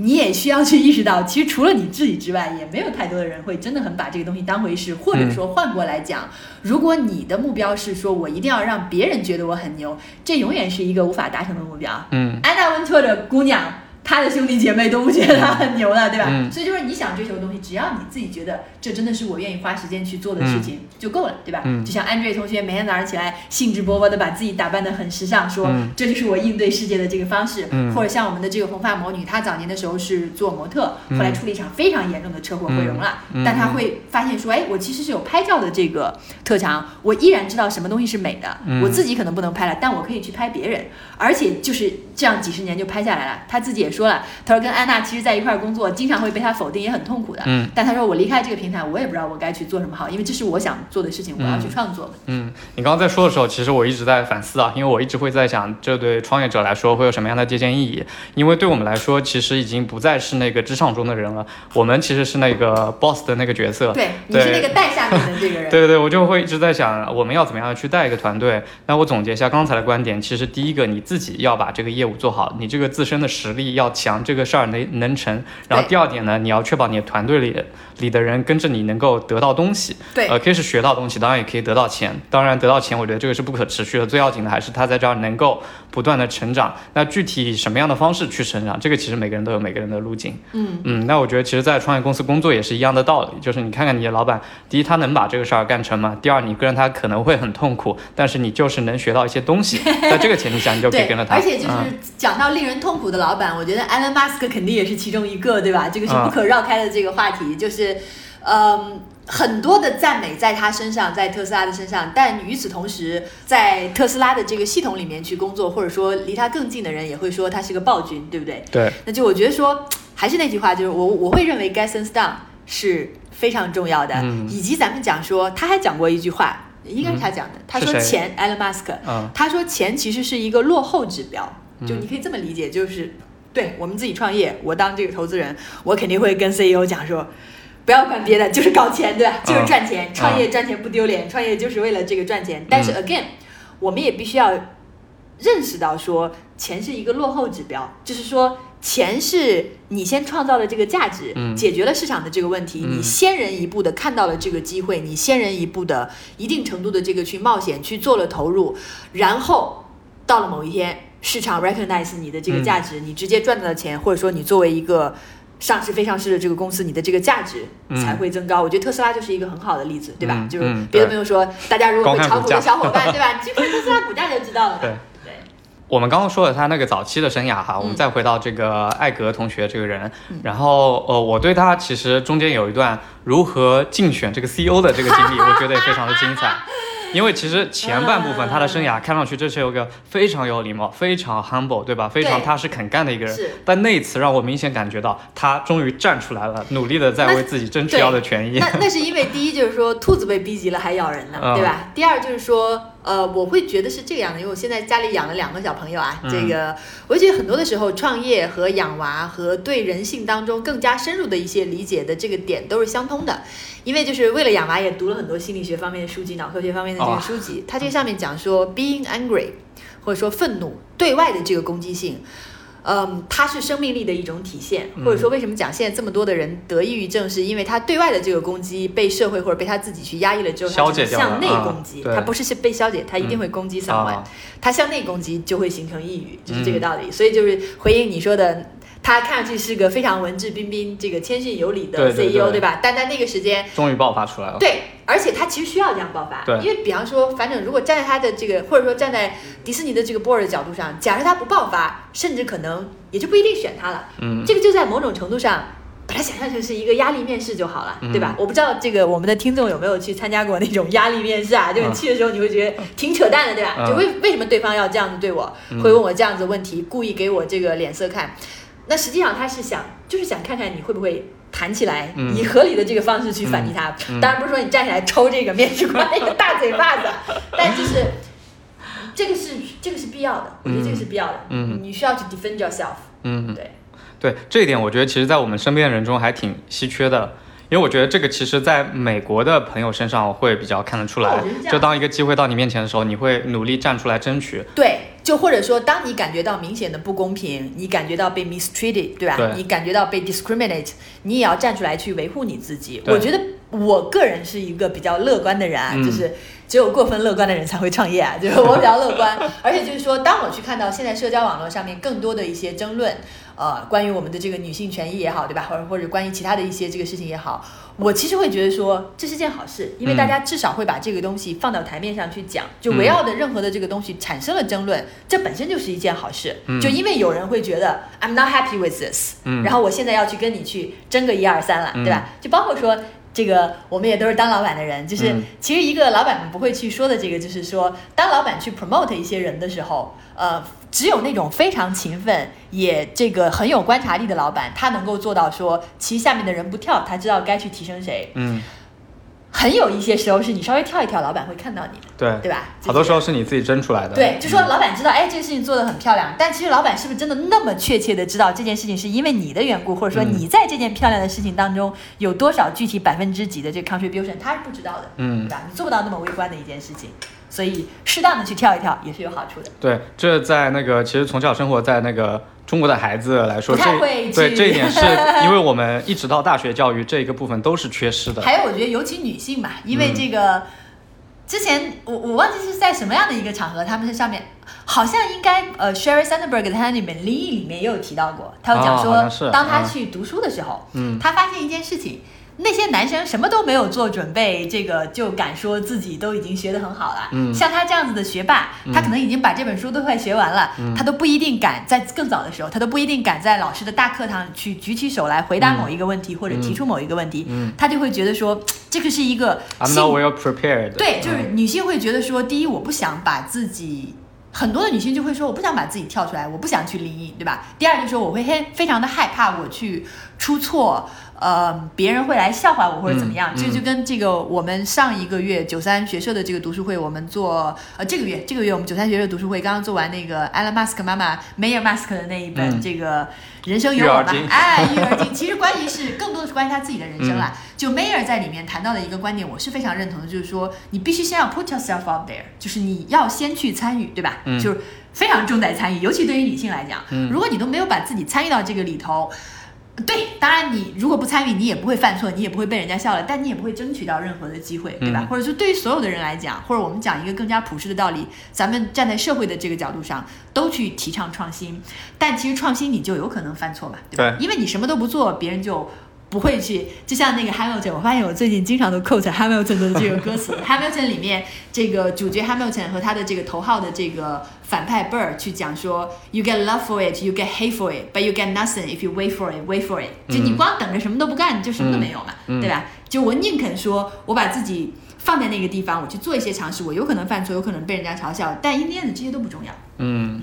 [SPEAKER 3] 你也需要去意识到，其实除了你自己之外，也没有太多的人会真的很把这个东西当回事。或者说换过来讲，如果你的目标是说我一定要让别人觉得我很牛，这永远是一个无法达成的目标。
[SPEAKER 2] 嗯
[SPEAKER 3] 安娜温特的姑娘，她的兄弟姐妹都不觉得他很牛了，对吧？
[SPEAKER 2] 嗯。
[SPEAKER 3] 所以就是你想追求的东西，只要你自己觉得这真的是我愿意花时间去做的事情、就够了，对吧？
[SPEAKER 2] 嗯。
[SPEAKER 3] 就像安 n 同学每天早上起来兴致勃勃的把自己打扮的很时尚，说、
[SPEAKER 2] 嗯。
[SPEAKER 3] 这就是我应对世界的这个方式。
[SPEAKER 2] 嗯。
[SPEAKER 3] 或者像我们的这个红发魔女，她早年的时候是做模特，
[SPEAKER 2] 嗯。
[SPEAKER 3] 后来出了一场非常严重的车祸毁容了，
[SPEAKER 2] 嗯。
[SPEAKER 3] 但她会发现说，哎，我其实是有拍照的这个特长，我依然知道什么东西是美的，
[SPEAKER 2] 嗯。
[SPEAKER 3] 我自己可能不能拍了，但我可以去拍别人，而且就是这样几十年就拍下来了。她自己也说了，他说跟安娜其实在一块儿工作，经常会被他否定，也很痛苦的。
[SPEAKER 2] 嗯
[SPEAKER 3] 但他说我离开这个平台，我也不知道我该去做什么好，因为这是我想做的事情，我要去创作。
[SPEAKER 2] 嗯，你刚刚在说的时候，其实我一直在反思啊，因为我一直会在想，这对创业者来说会有什么样的借鉴意义？因为对我们来说，其实已经不再是那个职场中的人了，我们其实是那个 boss 的那个角色。
[SPEAKER 3] 对，你是那个带下面的这个人。
[SPEAKER 2] 对对对，我就会一直在想，我们要怎么样去带一个团队。那我总结一下刚才的观点，其实第一个你自己要把这个业务做好，你这个自身的实力要强，这个事儿能能成。然后第二点呢，你要确保你的团队里里的人跟着你能够得到东西。
[SPEAKER 3] 对
[SPEAKER 2] 呃，可以是学到东西，当然也可以得到钱。当然得到钱，我觉得这个是不可持续的。最要紧的还是他在这儿能够不断的成长。那具体以什么样的方式去成长，这个其实每个人都有每个人的路径。
[SPEAKER 3] 嗯
[SPEAKER 2] 嗯，那我觉得其实，在创业公司工作也是一样的道理，就是你看看你的老板，第一他能把这个事儿干成吗？第二你跟着他可能会很痛苦，但是你就是能学到一些东西，在这个前提下你就可以跟着，他。
[SPEAKER 3] 而且就是
[SPEAKER 2] 嗯
[SPEAKER 3] 讲到令人痛苦的老板，我觉得 Elon Musk 肯定也是其中一个，对吧？这个是不可绕开的这个话题，就是，嗯。很多的赞美在他身上，在特斯拉的身上，但与此同时，在特斯拉的这个系统里面去工作，或者说离他更近的人也会说他是个暴君，对不对？
[SPEAKER 2] 对，
[SPEAKER 3] 那就我觉得说，还是那句话，就是我我会认为 get sense down 是非常重要的，
[SPEAKER 2] 嗯
[SPEAKER 3] 以及咱们讲说，他还讲过一句话，应该是他讲的，他说钱，Elon Musk，
[SPEAKER 2] 嗯
[SPEAKER 3] 他说钱其实是一个落后指标，就你可以这么理解，就是对我们自己创业，我当这个投资人，我肯定会跟 CEO 讲说。不要管别的，就是搞钱，对吧？就是赚钱，创业赚钱不丢脸，创业就是为了这个赚钱。但是 again，我们也必须要认识到说，钱是一个落后指标，就是说，钱是你先创造了这个价值，
[SPEAKER 2] 嗯
[SPEAKER 3] 解决了市场的这个问题，
[SPEAKER 2] 嗯
[SPEAKER 3] 你先人一步的看到了这个机会，你先人一步的一定程度的这个去冒险去做了投入，然后到了某一天，市场 recognize 你的这个价值，你直接赚到了钱，或者说你作为一个。上市非上市的这个公司，你的这个价值
[SPEAKER 2] 嗯
[SPEAKER 3] 才会增高。我觉得特斯拉就是一个很好的例子，对吧？
[SPEAKER 2] 嗯
[SPEAKER 3] 就是别的没有说，大家如果会炒股的小伙伴，对吧？你去看特斯拉股价就知道了。
[SPEAKER 2] 对
[SPEAKER 3] 对，
[SPEAKER 2] 我们刚刚说了他那个早期的生涯哈，我们再回到这个艾格同学这个人，然后呃，我对他其实中间有一段如何竞选这个 CEO 的这个经历，我觉得也非常的精彩。因为其实前半部分他的生涯看上去这是有个非常有礼貌、非常 humble，对吧？非常踏实肯干的一个人。但那一次让我明显感觉到他终于站出来了，努力的在为自己争取
[SPEAKER 3] 对
[SPEAKER 2] 要的权益
[SPEAKER 3] 那。那是因为第一就是说兔子被逼急了还咬人呢，
[SPEAKER 2] 嗯
[SPEAKER 3] 对吧？第二就是说，呃，我会觉得是这个样的，因为我现在家里养了两个小朋友啊，
[SPEAKER 2] 嗯
[SPEAKER 3] 这个我就觉得很多的时候，创业和养娃和对人性当中更加深入的一些理解的这个点都是相通的。因为就是为了养娃，也读了很多心理学方面的书籍、脑科学方面的这个
[SPEAKER 2] 哦
[SPEAKER 3] 书籍。它这上面讲说，being angry，或者说愤怒对外的这个攻击性，嗯，它是生命力的一种体现，或者说为什么讲现在这么多的人得抑郁症，是因为他对外的这个攻击被社会或者被他自己去压抑了之后，
[SPEAKER 2] 消
[SPEAKER 3] 他只向内
[SPEAKER 2] 啊
[SPEAKER 3] 攻击，
[SPEAKER 2] 对。
[SPEAKER 3] 他不是是被消解，他一定会攻击 someone，、
[SPEAKER 2] 啊。
[SPEAKER 3] 他向内攻击就会形成抑郁，就是这个
[SPEAKER 2] 嗯。
[SPEAKER 3] 道理。所以就是回应你说的。他看上去是个非常文质彬彬、这个谦逊有礼的 CEO，
[SPEAKER 2] 对对
[SPEAKER 3] 吧？但在那个时间，
[SPEAKER 2] 终于爆发出来了。
[SPEAKER 3] 对，而且他其实需要这样爆发，
[SPEAKER 2] 对
[SPEAKER 3] 因为比方说，反正如果站在他的这个，或者说站在迪士尼的这个 board 的角度上，假设他不爆发，甚至可能也就不一定选他了。
[SPEAKER 2] 嗯，
[SPEAKER 3] 这个就在某种程度上。把它想象成是一个压力面试就好了，
[SPEAKER 2] 嗯
[SPEAKER 3] 对吧？我不知道这个我们的听众有没有去参加过那种压力面试啊？就你
[SPEAKER 2] 嗯
[SPEAKER 3] 去的时候你会觉得挺扯淡的，对吧？
[SPEAKER 2] 嗯
[SPEAKER 3] 就为为什么对方要这样子对我，会问我这样子的问题，故意给我这个脸色看？那实际上他是想，就是想看看你会不会弹起来，
[SPEAKER 2] 嗯
[SPEAKER 3] 以合理的这个方式去反击他。
[SPEAKER 2] 嗯
[SPEAKER 3] 当然不是说你站起来抽这个面试官那个大嘴巴子，但就是这个是这个是必要的，我觉得这个是必要的。
[SPEAKER 2] 嗯
[SPEAKER 3] 你需要去 defend yourself。
[SPEAKER 2] 嗯，
[SPEAKER 3] 对，
[SPEAKER 2] 对这一点，我觉得其实在我们身边的人中还挺稀缺的。因为我觉得这个其实在美国的朋友身上会比较看得出来就当一个机会到你面前的时候，你会努力站出来争取。
[SPEAKER 3] 对，就或者说，当你感觉到明显的不公平，你感觉到被 mistreated，对吧？
[SPEAKER 2] 对
[SPEAKER 3] 你感觉到被 discriminate，你也要站出来去维护你自己。我觉得我个人是一个比较乐观的人啊，
[SPEAKER 2] 嗯
[SPEAKER 3] 就是只有过分乐观的人才会创业啊，就是我比较乐观，而且就是说，当我去看到现在社交网络上面更多的一些争论。呃，关于我们的这个女性权益也好，对吧？或者或者关于其他的一些这个事情也好，我其实会觉得说这是件好事，因为大家至少会把这个东西放到台面上去讲，就围绕的任何的这个东西产生了争论，这本身就是一件好事。
[SPEAKER 2] 嗯
[SPEAKER 3] 就因为有人会觉得 I'm not happy with this，、
[SPEAKER 2] 嗯
[SPEAKER 3] 然后我现在要去跟你去争个一二三了，对吧？就包括说。这个我们也都是当老板的人，就是
[SPEAKER 2] 嗯
[SPEAKER 3] 其实一个老板们不会去说的这个，就是说，当老板去 promote 一些人的时候，呃，只有那种非常勤奋也这个很有观察力的老板，他能够做到说，其实下面的人不跳，他知道该去提升谁。
[SPEAKER 2] 嗯，
[SPEAKER 3] 很有一些时候是你稍微跳一跳，老板会看到你的，
[SPEAKER 2] 对，
[SPEAKER 3] 对吧？
[SPEAKER 2] 好多时候
[SPEAKER 3] 是
[SPEAKER 2] 你自己争出来的。
[SPEAKER 3] 对，就说老板知道，哎，这个事情做得很漂亮，但其实老板是不是真的那么确切的知道这件事情是因为你的缘故，或者说
[SPEAKER 2] 嗯
[SPEAKER 3] 你在这件漂亮的事情当中有多少具体百分之几的这个 contribution，他是不知道的，
[SPEAKER 2] 嗯
[SPEAKER 3] 对吧？你做不到那么微观的一件事情，所以适当的去跳一跳也是有好处的。
[SPEAKER 2] 对，这在那个其实从小生活在那个中国的孩子来说，
[SPEAKER 3] 不太
[SPEAKER 2] 这
[SPEAKER 3] 会
[SPEAKER 2] 对这一点是 因为我们一直到大学教育这一个部分都是缺失的。
[SPEAKER 3] 还有，我觉得尤其女性吧，因为
[SPEAKER 2] 嗯
[SPEAKER 3] 这个、之前我我忘记是在什么样的一个场合，他们在上面好像应该呃，Sherry Sandberg 在他里面《灵异》里面也有提到过，他有讲说，当他
[SPEAKER 2] 嗯
[SPEAKER 3] 去读书的时候，
[SPEAKER 2] 嗯
[SPEAKER 3] 他发现一件事情。那些男生什么都没有做准备，这个就敢说自己都已经学得很好了。
[SPEAKER 2] 嗯
[SPEAKER 3] 像他这样子的学霸，他可能已经把这本书都快学完了，
[SPEAKER 2] 嗯
[SPEAKER 3] 他都不一定敢在更早的时候，他都不一定敢在老师的大课堂去举起手来回答某一个问题、或者提出某一个问题，
[SPEAKER 2] 嗯
[SPEAKER 3] 他就会觉得说这个是一个
[SPEAKER 2] ，I'm not well prepared。
[SPEAKER 3] 对，就是
[SPEAKER 2] 嗯
[SPEAKER 3] 女性会觉得说，第一，我不想把自己。很多的女性就会说，我不想把自己跳出来，我不想去灵异，对吧？第二就是说，我会非非常的害怕我去出错，呃，别人会来笑话我或者怎么样。
[SPEAKER 2] 嗯
[SPEAKER 3] 这、就跟这个我们上一个月九三学社的这个读书会，我们做呃这个月这个月我们九三学社读书会刚刚做完那个 Elon Musk 妈妈 Mayor Musk 的那一本、
[SPEAKER 2] 嗯
[SPEAKER 3] 这个人生有我嘛
[SPEAKER 2] 育儿经，
[SPEAKER 3] 哎，育儿经，其实关于是更多的是关于他自己的人生啦。
[SPEAKER 2] 嗯
[SPEAKER 3] 就 Mayer 在里面谈到的一个观点，我是非常认同的，就是说你必须先要 put yourself out there，就是你要先去参与，对吧？
[SPEAKER 2] 嗯
[SPEAKER 3] 就是非常重在参与，尤其对于女性来讲，
[SPEAKER 2] 嗯
[SPEAKER 3] 如果你都没有把自己参与到这个里头。对，当然你如果不参与，你也不会犯错，你也不会被人家笑了，但你也不会争取到任何的机会，对吧？
[SPEAKER 2] 嗯
[SPEAKER 3] 或者说对于所有的人来讲，或者我们讲一个更加普世的道理，咱们站在社会的这个角度上，都去提倡创新，但其实创新你就有可能犯错嘛，对吧？
[SPEAKER 2] 对
[SPEAKER 3] 因为你什么都不做，别人就不会去，就像那个 Hamilton，我发现我最近经常都 quote Hamilton 的这个歌词。Hamilton 里面这个主角 Hamilton 和他的这个头号的这个反派 Burr 去讲说，You get love for it, you get hate for it, but you get nothing if you wait for it, wait for it。就你光等着什么都不干，你就什么都没有嘛，
[SPEAKER 2] 嗯
[SPEAKER 3] 对吧？就我宁肯说我把自己放在那个地方，我去做一些尝试，我有可能犯错，有可能被人家嘲笑，但 in the end 这些都不重要。
[SPEAKER 2] 嗯，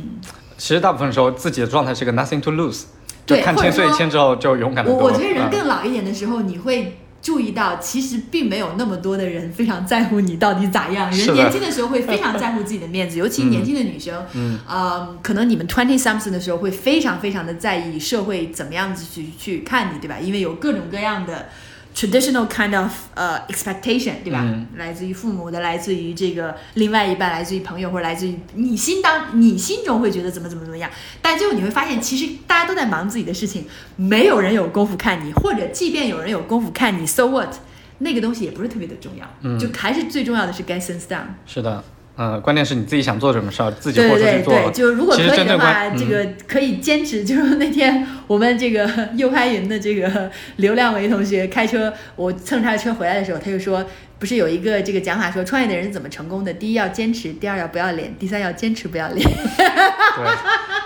[SPEAKER 2] 其实大部分时候自己的状态是个 nothing to lose，就
[SPEAKER 3] 对
[SPEAKER 2] 看千岁
[SPEAKER 3] 或者说
[SPEAKER 2] 签之后就勇敢的多。
[SPEAKER 3] 我我觉得人
[SPEAKER 2] 嗯
[SPEAKER 3] 更老一点的时候，你会注意到，其实并没有那么多的人非常在乎你到底咋样。人年轻的时候会非常在乎自己的面子，尤其年轻的女生，
[SPEAKER 2] 嗯
[SPEAKER 3] 呃，可能你们 twenty something 的时候会非常非常的在意社会怎么样子去去看你，对吧？因为有各种各样的。Traditional kind of 呃、expectation，对吧？
[SPEAKER 2] 嗯
[SPEAKER 3] 来自于父母的，来自于这个另外一半，来自于朋友，或者来自于你心当你心中会觉得怎么怎么怎么样，但最后你会发现，其实大家都在忙自己的事情，没有人有功夫看你，或者即便有人有功夫看你，so what？那个东西也不是特别的重要，
[SPEAKER 2] 嗯
[SPEAKER 3] 就还是最重要的是 get things done。
[SPEAKER 2] 是的，嗯，关键是你自己想做什么事儿，自己
[SPEAKER 3] 对
[SPEAKER 2] 豁出去做。
[SPEAKER 3] 对对，就如果可以的话，这个可以坚持。就是 那天我们这个 右拍云的这个 刘亮维同学开车，我蹭他的车回来的时候，他就说，不是有一个这个讲法说，创业的人怎么成功的？第一要坚持，第二要不要脸，第三要坚持不要脸。
[SPEAKER 2] 对，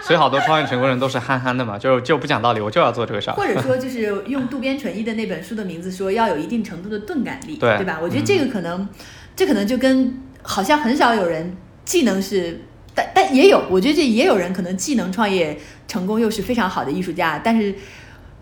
[SPEAKER 2] 所以好多创业成功人都是憨憨的嘛，就就不讲道理，我就要做这个事儿。
[SPEAKER 3] 或者说就是用渡边淳一的那本书的名字说，要有一定程度的钝感力，
[SPEAKER 2] 对
[SPEAKER 3] 吧？我觉得这个可能，这可能就跟好像很少有人技能是，但但也有，我觉得这也有人可能技能创业成功，又是非常好的艺术家，但是。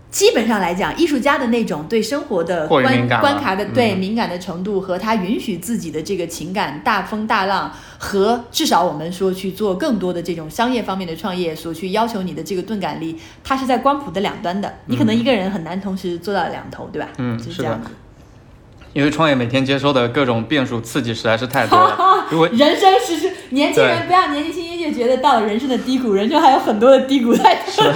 [SPEAKER 3] 基本上来讲，艺术家的那种对生活的
[SPEAKER 2] 过于
[SPEAKER 3] 关
[SPEAKER 2] 敏感了
[SPEAKER 3] 关卡的对、
[SPEAKER 2] 嗯
[SPEAKER 3] 敏感的程度，和他允许自己的这个情感大风大浪，和至少我们说去做更多的这种商业方面的创业所去要求你的这个钝感力，它是在光谱的两端的。你可能一个人很难同时做到两头，对吧？
[SPEAKER 2] 嗯
[SPEAKER 3] 就是这样子。
[SPEAKER 2] 因为创业每天接收的各种变数刺激实在是太多了。如果
[SPEAKER 3] 人生是是年轻人不要年纪轻轻就觉得到了人生的低谷，人生还有很多的低谷在等着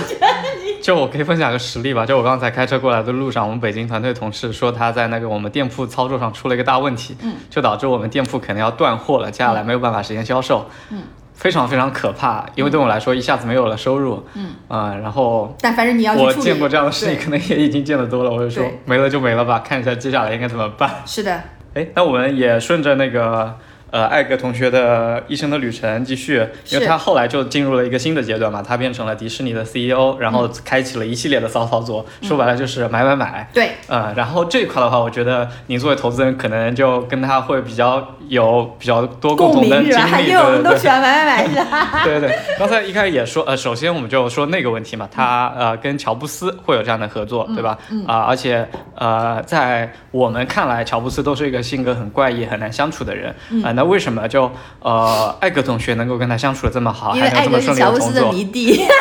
[SPEAKER 3] 你。
[SPEAKER 2] 就我可以分享个实例吧，就我刚才开车过来的路上，我们北京团队同事说他在那个我们店铺操作上出了一个大问题，
[SPEAKER 3] 嗯，
[SPEAKER 2] 就导致我们店铺可能要断货了，接下来没有办法实现销售，
[SPEAKER 3] 嗯，
[SPEAKER 2] 非常非常可怕，因为对我来说一下子没有了收入，
[SPEAKER 3] 嗯
[SPEAKER 2] 啊、然后
[SPEAKER 3] 但反正你要。
[SPEAKER 2] 我见过这样的事情，可能也已经见得多了，我就说没了就没了吧，看一下接下来应该怎么办。
[SPEAKER 3] 是的，
[SPEAKER 2] 哎，那我们也顺着那个呃艾格同学的一生的旅程继续，因为他后来就进入了一个新的阶段嘛，他变成了迪士尼的 CEO，然后开启了一系列的骚操作，
[SPEAKER 3] 嗯
[SPEAKER 2] 说白了就是买买买。
[SPEAKER 3] 对，
[SPEAKER 2] 呃，然后这一块的话，我觉得您作为投资人，可能就跟他会比较有比较多共同的经？历，
[SPEAKER 3] 因为我们。都喜欢买买买，是吧？
[SPEAKER 2] 对对对，刚才一开始也说，呃，首先我们就说那个问题嘛，他呃跟乔布斯会有这样的合作，对吧？
[SPEAKER 3] 嗯
[SPEAKER 2] 啊、而且呃，在我们看来，乔布斯都是一个性格很怪异、很难相处的人啊、
[SPEAKER 3] 嗯
[SPEAKER 2] 那为什么就呃艾格同学能够跟他相处的这么好，
[SPEAKER 3] 因为艾格是乔布斯？的迷弟。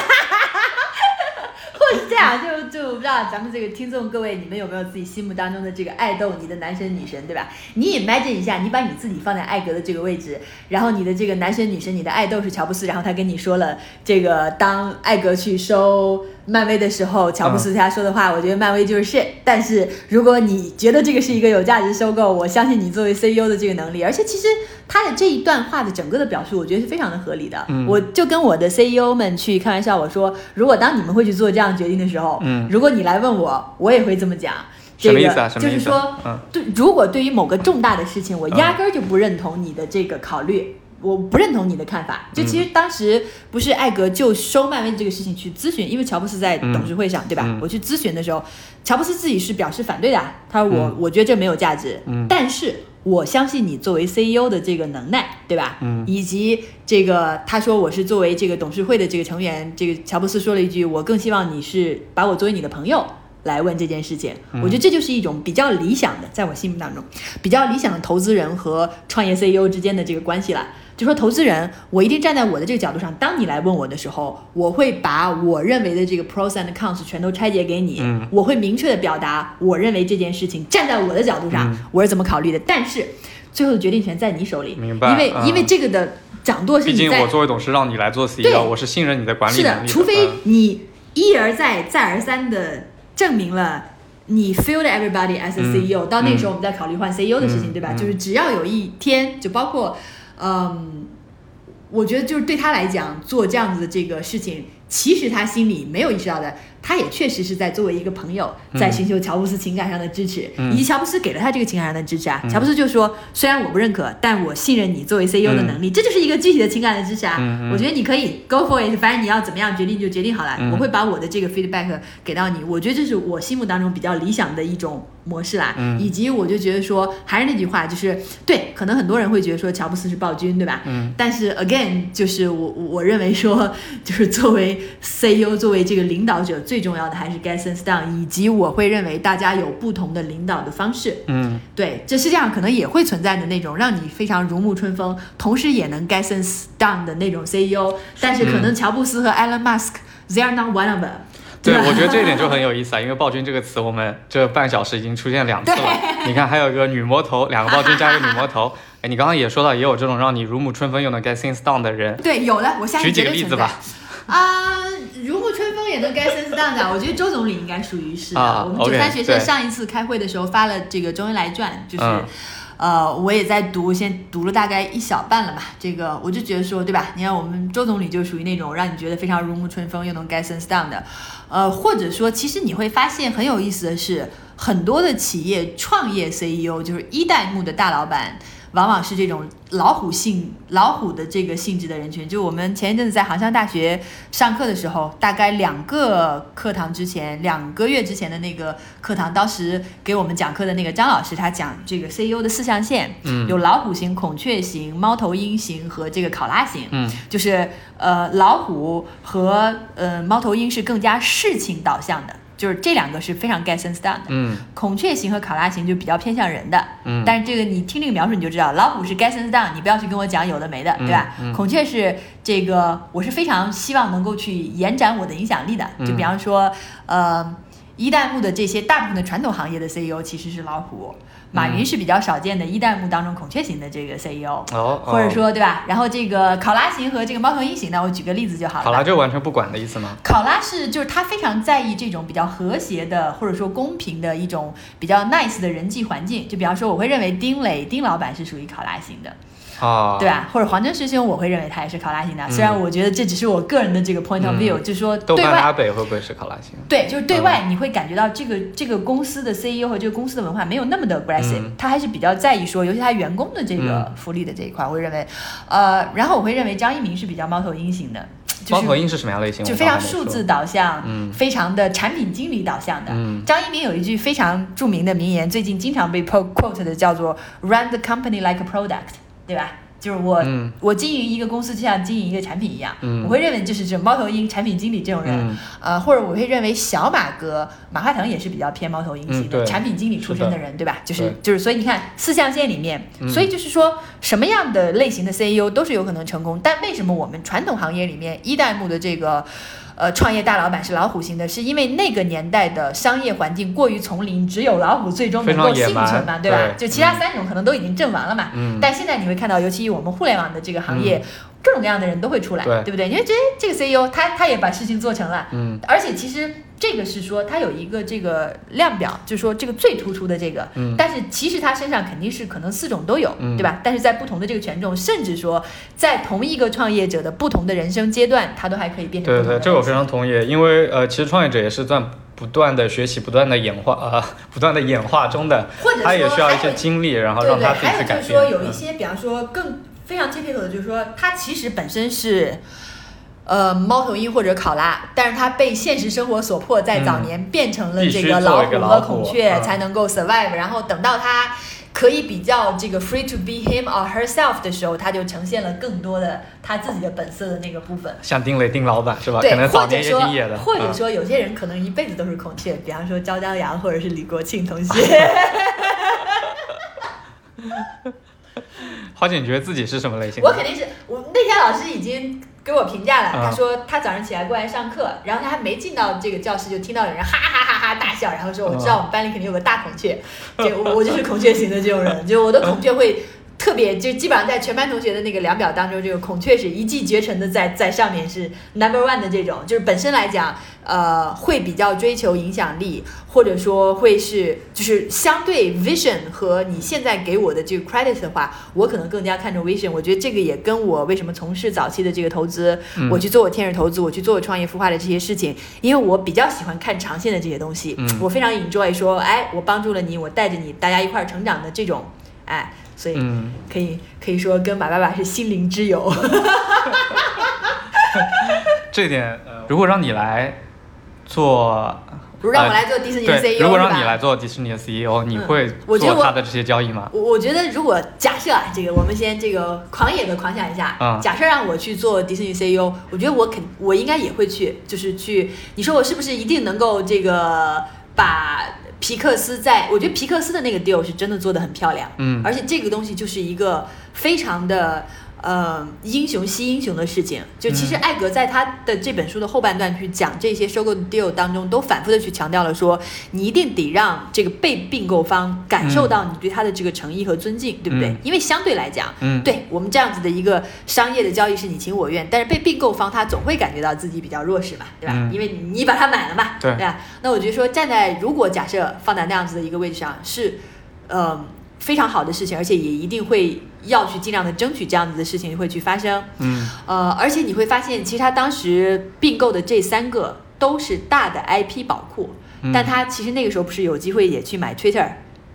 [SPEAKER 3] 或者是这样，就就不知道咱们这个听众各位，你们有没有自己心目当中的这个爱豆，你的男神女神，对吧？你 imagine 一下，你把你自己放在艾格的这个位置，然后你的这个男神女神，你的爱豆是乔布斯，然后他跟你说了这个，当艾格去收漫威的时候，乔布斯他说的话，我觉得漫威就是 shit。但是如果你觉得这个是一个有价值收购，我相信你作为 CEO 的这个能力，而且其实他的这一段话的整个的表述，我觉得是非常的合理的。
[SPEAKER 2] 嗯
[SPEAKER 3] 我就跟我的 CEO 们去开玩笑，我说，如果当你们会去做这样决定的时候，
[SPEAKER 2] 嗯
[SPEAKER 3] 如果你来问我，我也会这么讲。这个
[SPEAKER 2] 什么意思啊？什么意思？
[SPEAKER 3] 就是说，
[SPEAKER 2] 嗯
[SPEAKER 3] 对，如果对于某个重大的事情，我压根儿就不认同你的这个考虑。我不认同你的看法，就其实当时不是艾格就收漫威这个事情去咨询，因为乔布斯在董事会上，对吧？
[SPEAKER 2] 嗯
[SPEAKER 3] 我去咨询的时候，乔布斯自己是表示反对的啊，他说我、
[SPEAKER 2] 嗯
[SPEAKER 3] 我觉得这没有价值，
[SPEAKER 2] 嗯
[SPEAKER 3] 但是我相信你作为 CEO 的这个能耐，对吧？
[SPEAKER 2] 嗯
[SPEAKER 3] 以及这个他说我是作为这个董事会的这个成员，这个乔布斯说了一句，我更希望你是把我作为你的朋友。来问这件事情，
[SPEAKER 2] 嗯
[SPEAKER 3] 我觉得这就是一种比较理想的，在我心目当中，比较理想的投资人和创业 CEO 之间的这个关系了。就说投资人，我一定站在我的这个角度上，当你来问我的时候，我会把我认为的这个 pros and cons 全都拆解给你，
[SPEAKER 2] 嗯。
[SPEAKER 3] 我会明确的表达我认为这件事情站在我的角度上、
[SPEAKER 2] 嗯。
[SPEAKER 3] 我是怎么考虑的，但是最后的决定权在你手里，
[SPEAKER 2] 明白
[SPEAKER 3] 因为、
[SPEAKER 2] 嗯。
[SPEAKER 3] 因为这个的掌舵是在
[SPEAKER 2] 竟我作为董事让你来做
[SPEAKER 3] 对。
[SPEAKER 2] CEO，我是信任你的管理
[SPEAKER 3] 是
[SPEAKER 2] 能力
[SPEAKER 3] 的，除非
[SPEAKER 2] 嗯。
[SPEAKER 3] 你一而再、再而三的证明了你 failed everybody as a
[SPEAKER 2] 嗯。
[SPEAKER 3] CEO，、到那个时候我们再考虑换 CEO 的事情，
[SPEAKER 2] 嗯。
[SPEAKER 3] 对吧？
[SPEAKER 2] 嗯。
[SPEAKER 3] 就是只要有一天，就包括，嗯，我觉得就是对他来讲做这样子的这个事情，其实他心里没有意识到的，他也确实是在作为一个朋友，在寻求乔布斯情感上的支持，
[SPEAKER 2] 嗯
[SPEAKER 3] 以及乔布斯给了他这个情感上的支持啊。乔布斯就说，虽然我不认可，但我信任你作为 CEO 的能力，这就是一个具体的情感的支持啊。我觉得你可以 go for it，反正你要怎么样决定就决定好了，
[SPEAKER 2] 嗯
[SPEAKER 3] 我会把我的这个 feedback 给到你。我觉得这是我心目当中比较理想的一种模式啦。
[SPEAKER 2] 嗯
[SPEAKER 3] 以及我就觉得说，还是那句话，就是对，可能很多人会觉得说乔布斯是暴君，对吧？
[SPEAKER 2] 嗯。
[SPEAKER 3] 但是 again，就是我我认为说，就是作为 CEO，作为这个领导者，最重要的还是 get things done，以及我会认为大家有不同的领导的方式。
[SPEAKER 2] 嗯
[SPEAKER 3] 对，这世界上可能也会存在的那种让你非常如沐春风，同时也能 get things done 的那种 CEO，但是可能乔布斯和 Elon Musk，they are not one of them。
[SPEAKER 2] 对，我觉得这一点就很有意思啊，因为暴君这个词，我们这半小时已经出现两次了。你看，还有一个女魔头，两个暴君加一个女魔头。哎，你刚刚也说到，也有这种让你如沐春风又能 get things done 的人。
[SPEAKER 3] 对，有的，我相信
[SPEAKER 2] 举几个例子吧。
[SPEAKER 3] 啊、如沐春风也能 get sense down 的，我觉得周总理应该属于是的。
[SPEAKER 2] 啊
[SPEAKER 3] 我们九三学社上一次开会的时候发了这个周恩来传，就是。
[SPEAKER 2] 嗯
[SPEAKER 3] 呃，我也在读，先读了大概一小半了吧。这个我就觉得说，对吧？你看我们周总理就属于那种让你觉得非常如沐春风又能 get sense down 的，呃，或者说，其实你会发现很有意思的是，很多的企业创业 CEO 就是一代目的大老板，往往是这种老虎性、老虎的这个性质的人群。就我们前一阵子在杭州大学上课的时候，大概两个课堂之前，两个月之前的那个课堂，当时给我们讲课的那个张老师，他讲这个 CEO 的四象限，
[SPEAKER 2] 嗯
[SPEAKER 3] 有老虎型、孔雀型、猫头鹰型和这个考拉型。
[SPEAKER 2] 嗯
[SPEAKER 3] 就是呃老虎和呃猫头鹰是更加事情导向的，就是这两个是非常 get sense done 的。
[SPEAKER 2] 嗯。
[SPEAKER 3] 孔雀型和考拉型就比较偏向人的，
[SPEAKER 2] 嗯。
[SPEAKER 3] 但是这个你听这个描述你就知道，老虎是 get sense done，你不要去跟我讲有的没的，对吧？
[SPEAKER 2] 嗯。嗯
[SPEAKER 3] 孔雀是这个，我是非常希望能够去延展我的影响力的，就比方说，呃，一代目的这些大部分的传统行业的 CEO 其实是老虎，马云是比较少见的一代目当中孔雀型的这个 CEO，、
[SPEAKER 2] 哦，
[SPEAKER 3] 或者
[SPEAKER 2] 哦
[SPEAKER 3] 说对吧？然后这个考拉型和这个猫头鹰型的，我举个例子就好了。
[SPEAKER 2] 考拉就完全不管的意思吗？
[SPEAKER 3] 考拉是就是他非常在意这种比较和谐的或者说公平的一种比较 nice 的人际环境。就比方说，我会认为丁磊丁老板是属于考拉型的，
[SPEAKER 2] 啊，
[SPEAKER 3] 对吧？或者黄峥师兄，我会认为他也是考拉型的。虽然我觉得这只是我个人的这个 point of view，、
[SPEAKER 2] 嗯
[SPEAKER 3] 就是说
[SPEAKER 2] 豆
[SPEAKER 3] 对外。
[SPEAKER 2] 北会不会是考拉型？
[SPEAKER 3] 对，就是对外你会感觉到这个这个公司的 CEO 和这个公司的文化没有那么的他还是比较在意说，尤其他员工的这个福利的这一块，我会认为，呃，然后我会认为张一鸣是比较猫头鹰型的，就是
[SPEAKER 2] 猫头鹰是什么样类型？
[SPEAKER 3] 就非常数字导向，
[SPEAKER 2] 嗯
[SPEAKER 3] 非常的产品经理导向的。
[SPEAKER 2] 嗯
[SPEAKER 3] 张一鸣有一句非常著名的名言，最近经常被 quote 的叫做 “run the company like a product”，对吧？就是我、
[SPEAKER 2] 嗯。
[SPEAKER 3] 我经营一个公司就像经营一个产品一样，
[SPEAKER 2] 嗯。
[SPEAKER 3] 我会认为就是这种猫头鹰产品经理这种人，
[SPEAKER 2] 嗯。
[SPEAKER 3] 呃，或者我会认为小马哥马化腾也是比较偏猫头鹰型的、
[SPEAKER 2] 嗯
[SPEAKER 3] 产品经理出身的人，对吧？就是就是，所以你看四象限里面，
[SPEAKER 2] 嗯。
[SPEAKER 3] 所以就是说什么样的类型的 CEO 都是有可能成功，但为什么我们传统行业里面一代目的这个？呃，创业大老板是老虎型的，是因为那个年代的商业环境过于丛林，只有老虎最终能够幸存嘛，对吧？
[SPEAKER 2] 对
[SPEAKER 3] 就其他三种可能都已经阵亡了嘛。
[SPEAKER 2] 嗯
[SPEAKER 3] 但现在你会看到，尤其我们互联网的这个行业，各种各样的人都会出来，
[SPEAKER 2] 对
[SPEAKER 3] 不对？你会觉得这个 CEO 他他也把事情做成了，
[SPEAKER 2] 嗯
[SPEAKER 3] 而且其实这个是说它有一个这个量表，就是说这个最突出的这个，
[SPEAKER 2] 嗯
[SPEAKER 3] 但是其实他身上肯定是可能四种都有，
[SPEAKER 2] 嗯
[SPEAKER 3] 对吧？但是在不同的这个权重，甚至说在同一个创业者的不同的人生阶段，他都还可以变成
[SPEAKER 2] 对对这个我非常同意，因为呃，其实创业者也是在不断的学习、不断的演化呃，不断的演化中的，
[SPEAKER 3] 或者
[SPEAKER 2] 他也需要一些经历，然后让他自己改变。
[SPEAKER 3] 就是说有一
[SPEAKER 2] 嗯
[SPEAKER 3] 些，比方说更非常 typical 的，就是说他其实本身是。呃，猫头鹰或者考拉，但是它被现实生活所迫，在早年变成了这个老虎和孔雀，
[SPEAKER 2] 嗯
[SPEAKER 3] 才能够 survive。然后等到它可以比较这个 free to be him or herself 的时候，它就呈现了更多的他自己的本色的那个部分。
[SPEAKER 2] 像丁磊丁老板是吧？可
[SPEAKER 3] 对，或者说或者
[SPEAKER 2] 嗯
[SPEAKER 3] 说有些人可能一辈子都是孔雀，比方说焦朝阳或者是李国庆同学。
[SPEAKER 2] 花姐，你觉得自己是什么类型？
[SPEAKER 3] 我肯定是我那天老师已经给我评价了，
[SPEAKER 2] 嗯
[SPEAKER 3] 他说他早上起来过来上课，然后他还没进到这个教室就听到有人哈哈哈哈大笑，然后说我知道我们班里肯定有个大孔雀，就我我就是孔雀型的这种人，就我的孔雀会。特别就基本上在全班同学的那个量表当中，这个孔雀是一骑绝尘的在在上面是 number one 的这种，就是本身来讲，呃，会比较追求影响力，或者说会是就是相对 vision 和你现在给我的这个 credit 的话，我可能更加看重 vision。我觉得这个也跟我为什么从事早期的这个投资，我去做我天使投资，我去做我创业孵化的这些事情，因为我比较喜欢看长线的这些东西，我非常 enjoy 说，哎，我帮助了你，我带着你，大家一块儿成长的这种，哎。所以可以可以说跟马爸爸是心灵之友。
[SPEAKER 2] 这点，呃，如果让你来做，
[SPEAKER 3] 如果让我来做迪士尼的 CEO，
[SPEAKER 2] 如果让你来做迪士尼的 CEO，你会做他的这些交易吗？
[SPEAKER 3] 我我觉得，如果假设啊，这个我们先这个狂野的狂想一下，假设让我去做迪士尼 CEO，我觉得我肯我应该也会去，就是去，你说我是不是一定能够这个把？皮克斯在，我觉得皮克斯的那个 deal 是真的做的很漂亮，
[SPEAKER 2] 嗯，
[SPEAKER 3] 而且这个东西就是一个非常的。呃，英雄惜英雄的事情，就其实艾格在他的这本书的后半段去讲这些收购的 deal 当中，都反复的去强调了说，你一定得让这个被并购方感受到你对他的这个诚意和尊敬，对不对？因为相对来讲，
[SPEAKER 2] 嗯，
[SPEAKER 3] 对我们这样子的一个商业的交易是你情我愿，但是被并购方他总会感觉到自己比较弱势嘛，对吧？因为你把它买了嘛，
[SPEAKER 2] 对
[SPEAKER 3] 吧？那我觉得说站在如果假设放在那样子的一个位置上是，呃。非常好的事情，而且也一定会要去尽量的争取这样子的事情会去发生。
[SPEAKER 2] 嗯，
[SPEAKER 3] 呃，而且你会发现，其实他当时并购的这三个都是大的 IP 宝库，但他其实那个时候不是有机会也去买 Twitter。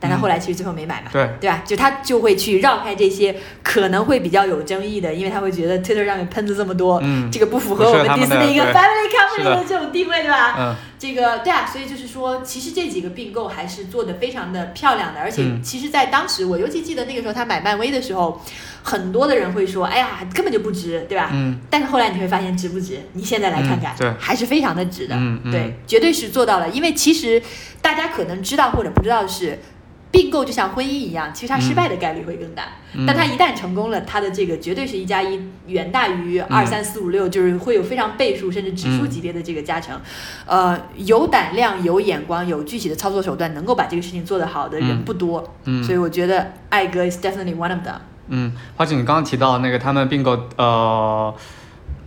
[SPEAKER 3] 但他后来其实最后没买嘛，
[SPEAKER 2] 对
[SPEAKER 3] 对吧？就他就会去绕开这些可能会比较有争议的，因为他会觉得 Twitter 上面喷子这么多，
[SPEAKER 2] 嗯，
[SPEAKER 3] 这个不符合我们迪士尼一个 family company
[SPEAKER 2] 的
[SPEAKER 3] 这种定位，对吧？
[SPEAKER 2] 嗯，
[SPEAKER 3] 这个对啊，所以就是说，其实这几个并购还是做的非常的漂亮的，而且其实，在当时我尤其记得那个时候他买漫威的时候，很多的人会说，哎呀，根本就不值，对吧？
[SPEAKER 2] 嗯，
[SPEAKER 3] 但是后来你会发现值不值？你现在来看看，
[SPEAKER 2] 对，
[SPEAKER 3] 还是非常的值的，
[SPEAKER 2] 嗯
[SPEAKER 3] 对，绝对是做到了，因为其实大家可能知道或者不知道的是。并购就像婚姻一样，其实它失败的概率会更大。但它一旦成功了，它的这个绝对是一加一远大于二三四五六，就是会有非常倍数甚至指数级别的这个加成。呃，有胆量、有眼光、有具体的操作手段，能够把这个事情做得好的人不多。
[SPEAKER 2] 嗯，
[SPEAKER 3] 所以我觉得艾哥 is definitely one of them。
[SPEAKER 2] 嗯，花姐，你刚刚提到那个他们并购，呃。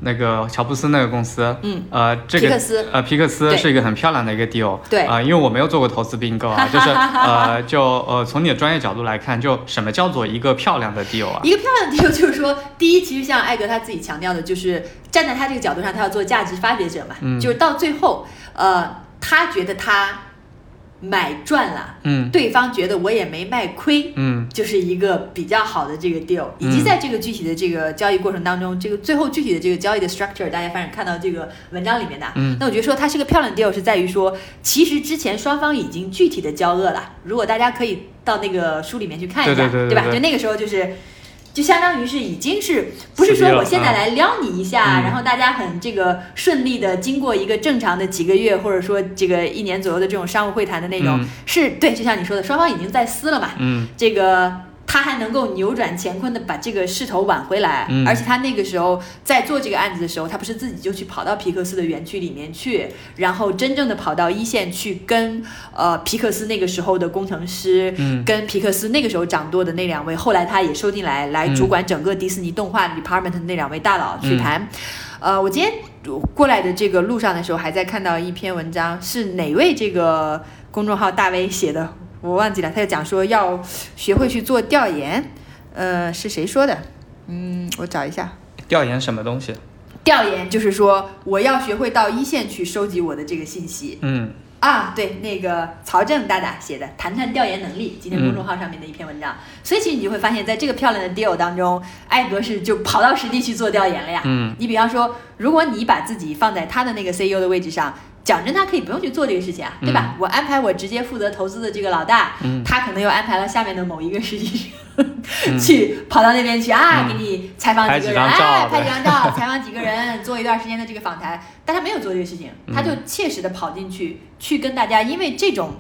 [SPEAKER 2] 那个乔布斯那个公司，
[SPEAKER 3] 嗯，
[SPEAKER 2] 呃，这个
[SPEAKER 3] 皮克斯，
[SPEAKER 2] 呃，皮克斯是一个很漂亮的一个 deal，
[SPEAKER 3] 对，
[SPEAKER 2] 啊，因为我没有做过投资并购啊，就是呃，就呃，从你的专业角度来看，就什么叫做一个漂亮的 deal 啊？
[SPEAKER 3] 一个漂亮的 deal 就是说，第一，其实像艾格他自己强调的，就是站在他这个角度上，他要做价值发掘者嘛，
[SPEAKER 2] 嗯，
[SPEAKER 3] 就是到最后，呃，他觉得他。买赚了，
[SPEAKER 2] 嗯，
[SPEAKER 3] 对方觉得我也没卖亏，
[SPEAKER 2] 嗯，
[SPEAKER 3] 就是一个比较好的这个 deal，以及在这个具体的这个交易过程当中，这个最后具体的这个交易的 structure，大家反正看到这个文章里面的，
[SPEAKER 2] 嗯，
[SPEAKER 3] 那我觉得说它是个漂亮 deal，是在于说，其实之前双方已经具体的交恶了，如果大家可以到那个书里面去看一
[SPEAKER 2] 下，对
[SPEAKER 3] 吧？就那个时候就是。就相当于是已经是不是说我现在来撩你一下，然后大家很这个顺利的经过一个正常的几个月或者说这个一年左右的这种商务会谈的那种，是对，就像你说的，双方已经在撕了嘛，
[SPEAKER 2] 嗯，
[SPEAKER 3] 这个。他还能够扭转乾坤的把这个势头挽回来，而且他那个时候在做这个案子的时候，他不是自己就去跑到皮克斯的园区里面去，然后真正的跑到一线去跟呃皮克斯那个时候的工程师，跟皮克斯那个时候掌舵的那两位，后来他也收进来来主管整个迪士尼动画 department 的那两位大佬去谈。呃，我今天过来的这个路上的时候，还在看到一篇文章，是哪位这个公众号大 V 写的？我忘记了，他就讲说要学会去做调研，呃，是谁说的？嗯，我找一下。
[SPEAKER 2] 调研什么东西？
[SPEAKER 3] 调研就是说我要学会到一线去收集我的这个信息。
[SPEAKER 2] 嗯。
[SPEAKER 3] 啊，对，那个曹正大大写的《谈谈调研能力》，今天公众号上面的一篇文章。所以其实你就会发现，在这个漂亮的 deal 当中，艾格是就跑到实地去做调研了呀。
[SPEAKER 2] 嗯。
[SPEAKER 3] 你比方说，如果你把自己放在他的那个 CEO 的位置上。讲真，他可以不用去做这个事情啊，对吧？我安排我直接负责投资的这个老大，他可能又安排了下面的某一个实习生去跑到那边去啊，给你采访几个人，哎，拍几张照，采访几个人，做一段时间的这个访谈。但他没有做这个事情，他就切实的跑进去，去跟大家，因为这种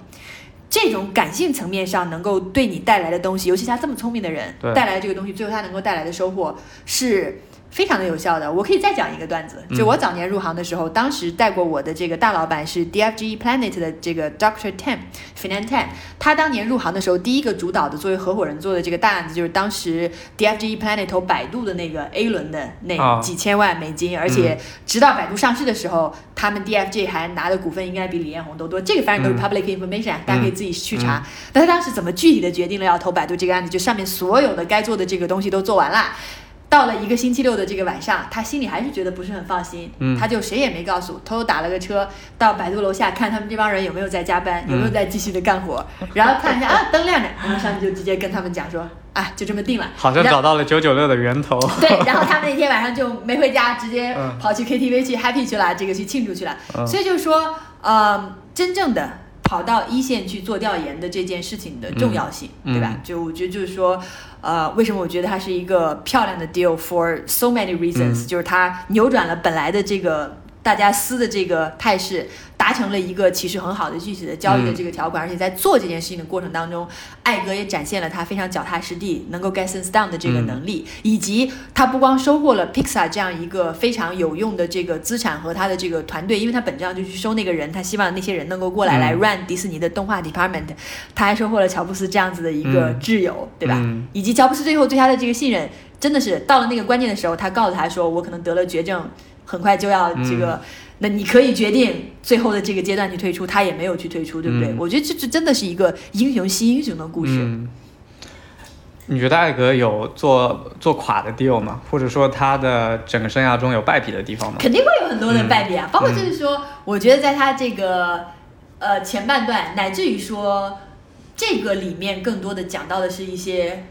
[SPEAKER 3] 这种感性层面上能够对你带来的东西，尤其他这么聪明的人带来的这个东西，最后他能够带来的收获是。非常的有效的。我可以再讲一个段子，就我早年入行的时候，当时带过我的这个大老板是 DFG Planet 的这个 Doctor Tam Finan Tam，他当年入行的时候，第一个主导的作为合伙人做的这个大案子，就是当时 DFG Planet 投百度的那个 A 轮的那
[SPEAKER 2] 啊。
[SPEAKER 3] 几千万美金，而且直到百度上市的时候，他们 DFG 还拿的股份应该比李彦宏都多，这个反正都是 public information，、大家可以自己去查。但他当时怎么具体的决定了要投百度这个案子，就上面所有的该做的这个东西都做完了。到了一个星期六的这个晚上，他心里还是觉得不是很放心，
[SPEAKER 2] 嗯。
[SPEAKER 3] 他就谁也没告诉，偷偷打了个车到百度楼下看他们这帮人有没有在加班，有没有在继续的干活，然后看一下啊灯亮着，然后上去就直接跟他们讲说，啊就这么定了，
[SPEAKER 2] 好像找到了九九六的源头。
[SPEAKER 3] 对，然后他们那天晚上就没回家，直接
[SPEAKER 2] 嗯。
[SPEAKER 3] 跑去 KTV 去 happy 去了，这个去庆祝去了。
[SPEAKER 2] 嗯。
[SPEAKER 3] 所以就是说，呃，真正的跑到一线去做调研的这件事情的重要性，
[SPEAKER 2] 嗯。
[SPEAKER 3] 对吧？
[SPEAKER 2] 嗯
[SPEAKER 3] 就我觉得就是说，呃，为什么我觉得它是一个漂亮的 deal for so many reasons，、
[SPEAKER 2] 嗯。
[SPEAKER 3] 就是它扭转了本来的这个大家撕的这个态势。达成了一个其实很好的具体的交易的这个条款，而且在做这件事情的过程当中，艾格也展现了他非常脚踏实地、能够 get things done 的这个能力，以及他不光收获了 Pixar 这样一个非常有用的这个资产和他的这个团队，因为他本质上就去收那个人，他希望那些人能够过来来
[SPEAKER 2] 嗯
[SPEAKER 3] run 迪士尼的动画 department，他还收获了乔布斯这样子的一个
[SPEAKER 2] 嗯
[SPEAKER 3] 挚友，对吧？
[SPEAKER 2] 嗯
[SPEAKER 3] 以及乔布斯最后对他的这个信任，真的是到了那个关键的时候，他告诉他说：“我可能得了绝症，很快就要这个。那你可以决定最后的这个阶段去退出，他也没有去退出，对不对？
[SPEAKER 2] 嗯
[SPEAKER 3] 我觉得这这真的是一个英雄惜英雄的故事。
[SPEAKER 2] 嗯，你觉得艾格有做做垮的 deal 吗？或者说他的整个生涯中有败笔的地方吗？
[SPEAKER 3] 肯定会有很多的败笔啊，
[SPEAKER 2] 嗯
[SPEAKER 3] 包括就是说，我觉得在他这个呃前半段，乃至于说这个里面更多的讲到的是一些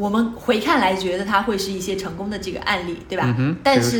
[SPEAKER 3] 我们回看来觉得它会是一些成功的这个案例，对吧？
[SPEAKER 2] 嗯
[SPEAKER 3] 但是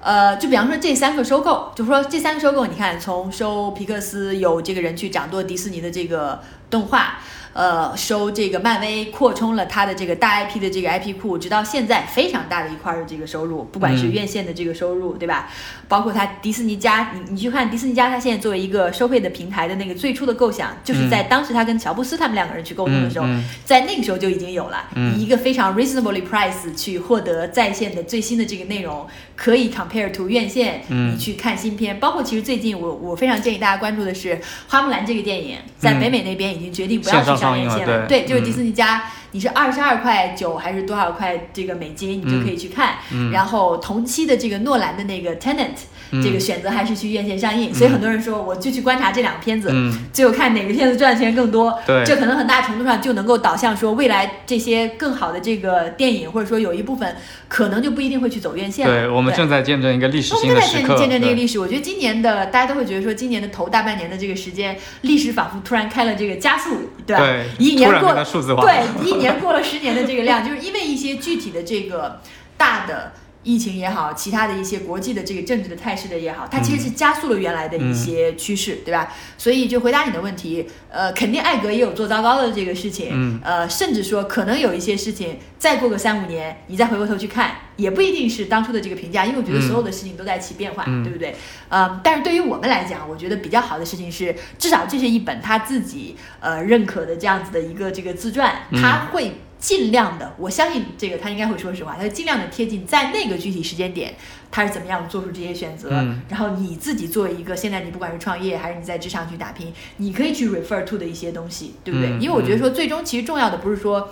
[SPEAKER 3] 呃，就比方说这三个收购，就说这三个收购，你看从收皮克斯有这个人去掌舵迪士尼的这个动画。呃，收这个漫威扩充了它的这个大 IP 的这个 IP 库，直到现在非常大的一块儿的这个收入，不管是
[SPEAKER 2] 嗯
[SPEAKER 3] 院线的这个收入，对吧？包括它迪士尼家，你你去看迪士尼家，它现在作为一个收费的平台的那个最初的构想，就是在当时他跟乔布斯他们两个人去沟通的时候，在那个时候就已经有了，
[SPEAKER 2] 嗯
[SPEAKER 3] 以一个非常 reasonably price 去获得在线的最新的这个内容，可以 compare to 院线，
[SPEAKER 2] 嗯
[SPEAKER 3] 你去看新片。包括其实最近我我非常建议大家关注的是《花木兰》这个电影，在
[SPEAKER 2] 嗯
[SPEAKER 3] 北美那边已经决定不要去上院
[SPEAKER 2] 上映
[SPEAKER 3] 线
[SPEAKER 2] 了对
[SPEAKER 3] 对，就是
[SPEAKER 2] 嗯
[SPEAKER 3] 迪士尼家。你是二十二块九还是多少块这个美金，你就可以去看。
[SPEAKER 2] 嗯
[SPEAKER 3] 然后同期的这个诺兰的那个 Tenant，、
[SPEAKER 2] 嗯
[SPEAKER 3] 这个选择还是去院线上映，所以很多人说我就去观察这两个片子，
[SPEAKER 2] 嗯
[SPEAKER 3] 最后看哪个片子赚的钱更多。
[SPEAKER 2] 对
[SPEAKER 3] 这可能很大程度上就能够导向说未来这些更好的这个电影，或者说有一部分可能就不一定会去走院线了。
[SPEAKER 2] 对，我们正在见证一个历史
[SPEAKER 3] 我们正在见
[SPEAKER 2] 性的时刻。
[SPEAKER 3] 见证这个历史，我觉得今年的大家都会觉得说，今年的头大半年的这个时间，历史仿佛突然开了这个加速，对吧？
[SPEAKER 2] 对
[SPEAKER 3] 一年过
[SPEAKER 2] 变得数字化
[SPEAKER 3] 对，一年过了十年的这个量，就是因为一些具体的这个大的。疫情也好，其他的一些国际的这个政治的态势的也好，它其实是加速了原来的一些趋势，对吧？所以就回答你的问题，呃，肯定艾格也有做糟糕的这个事情，
[SPEAKER 2] 嗯。
[SPEAKER 3] 呃，甚至说可能有一些事情，再过个三五年，你再回过头去看，也不一定是当初的这个评价，因为我觉得
[SPEAKER 2] 嗯。
[SPEAKER 3] 所有的事情都在起变化，
[SPEAKER 2] 嗯。
[SPEAKER 3] 对不对？呃，但是对于我们来讲，我觉得比较好的事情是，至少这是一本他自己呃认可的这样子的一个这个自传，
[SPEAKER 2] 嗯。
[SPEAKER 3] 他会尽量的，我相信这个他应该会说实话，他会尽量的贴近在那个具体时间点，他是怎么样做出这些选择，
[SPEAKER 2] 嗯
[SPEAKER 3] 然后你自己作为一个现在你不管是创业还是你在职场去打拼，你可以去 refer to 的一些东西，对不对？
[SPEAKER 2] 嗯
[SPEAKER 3] 因为我觉得说最终其实重要的不是说。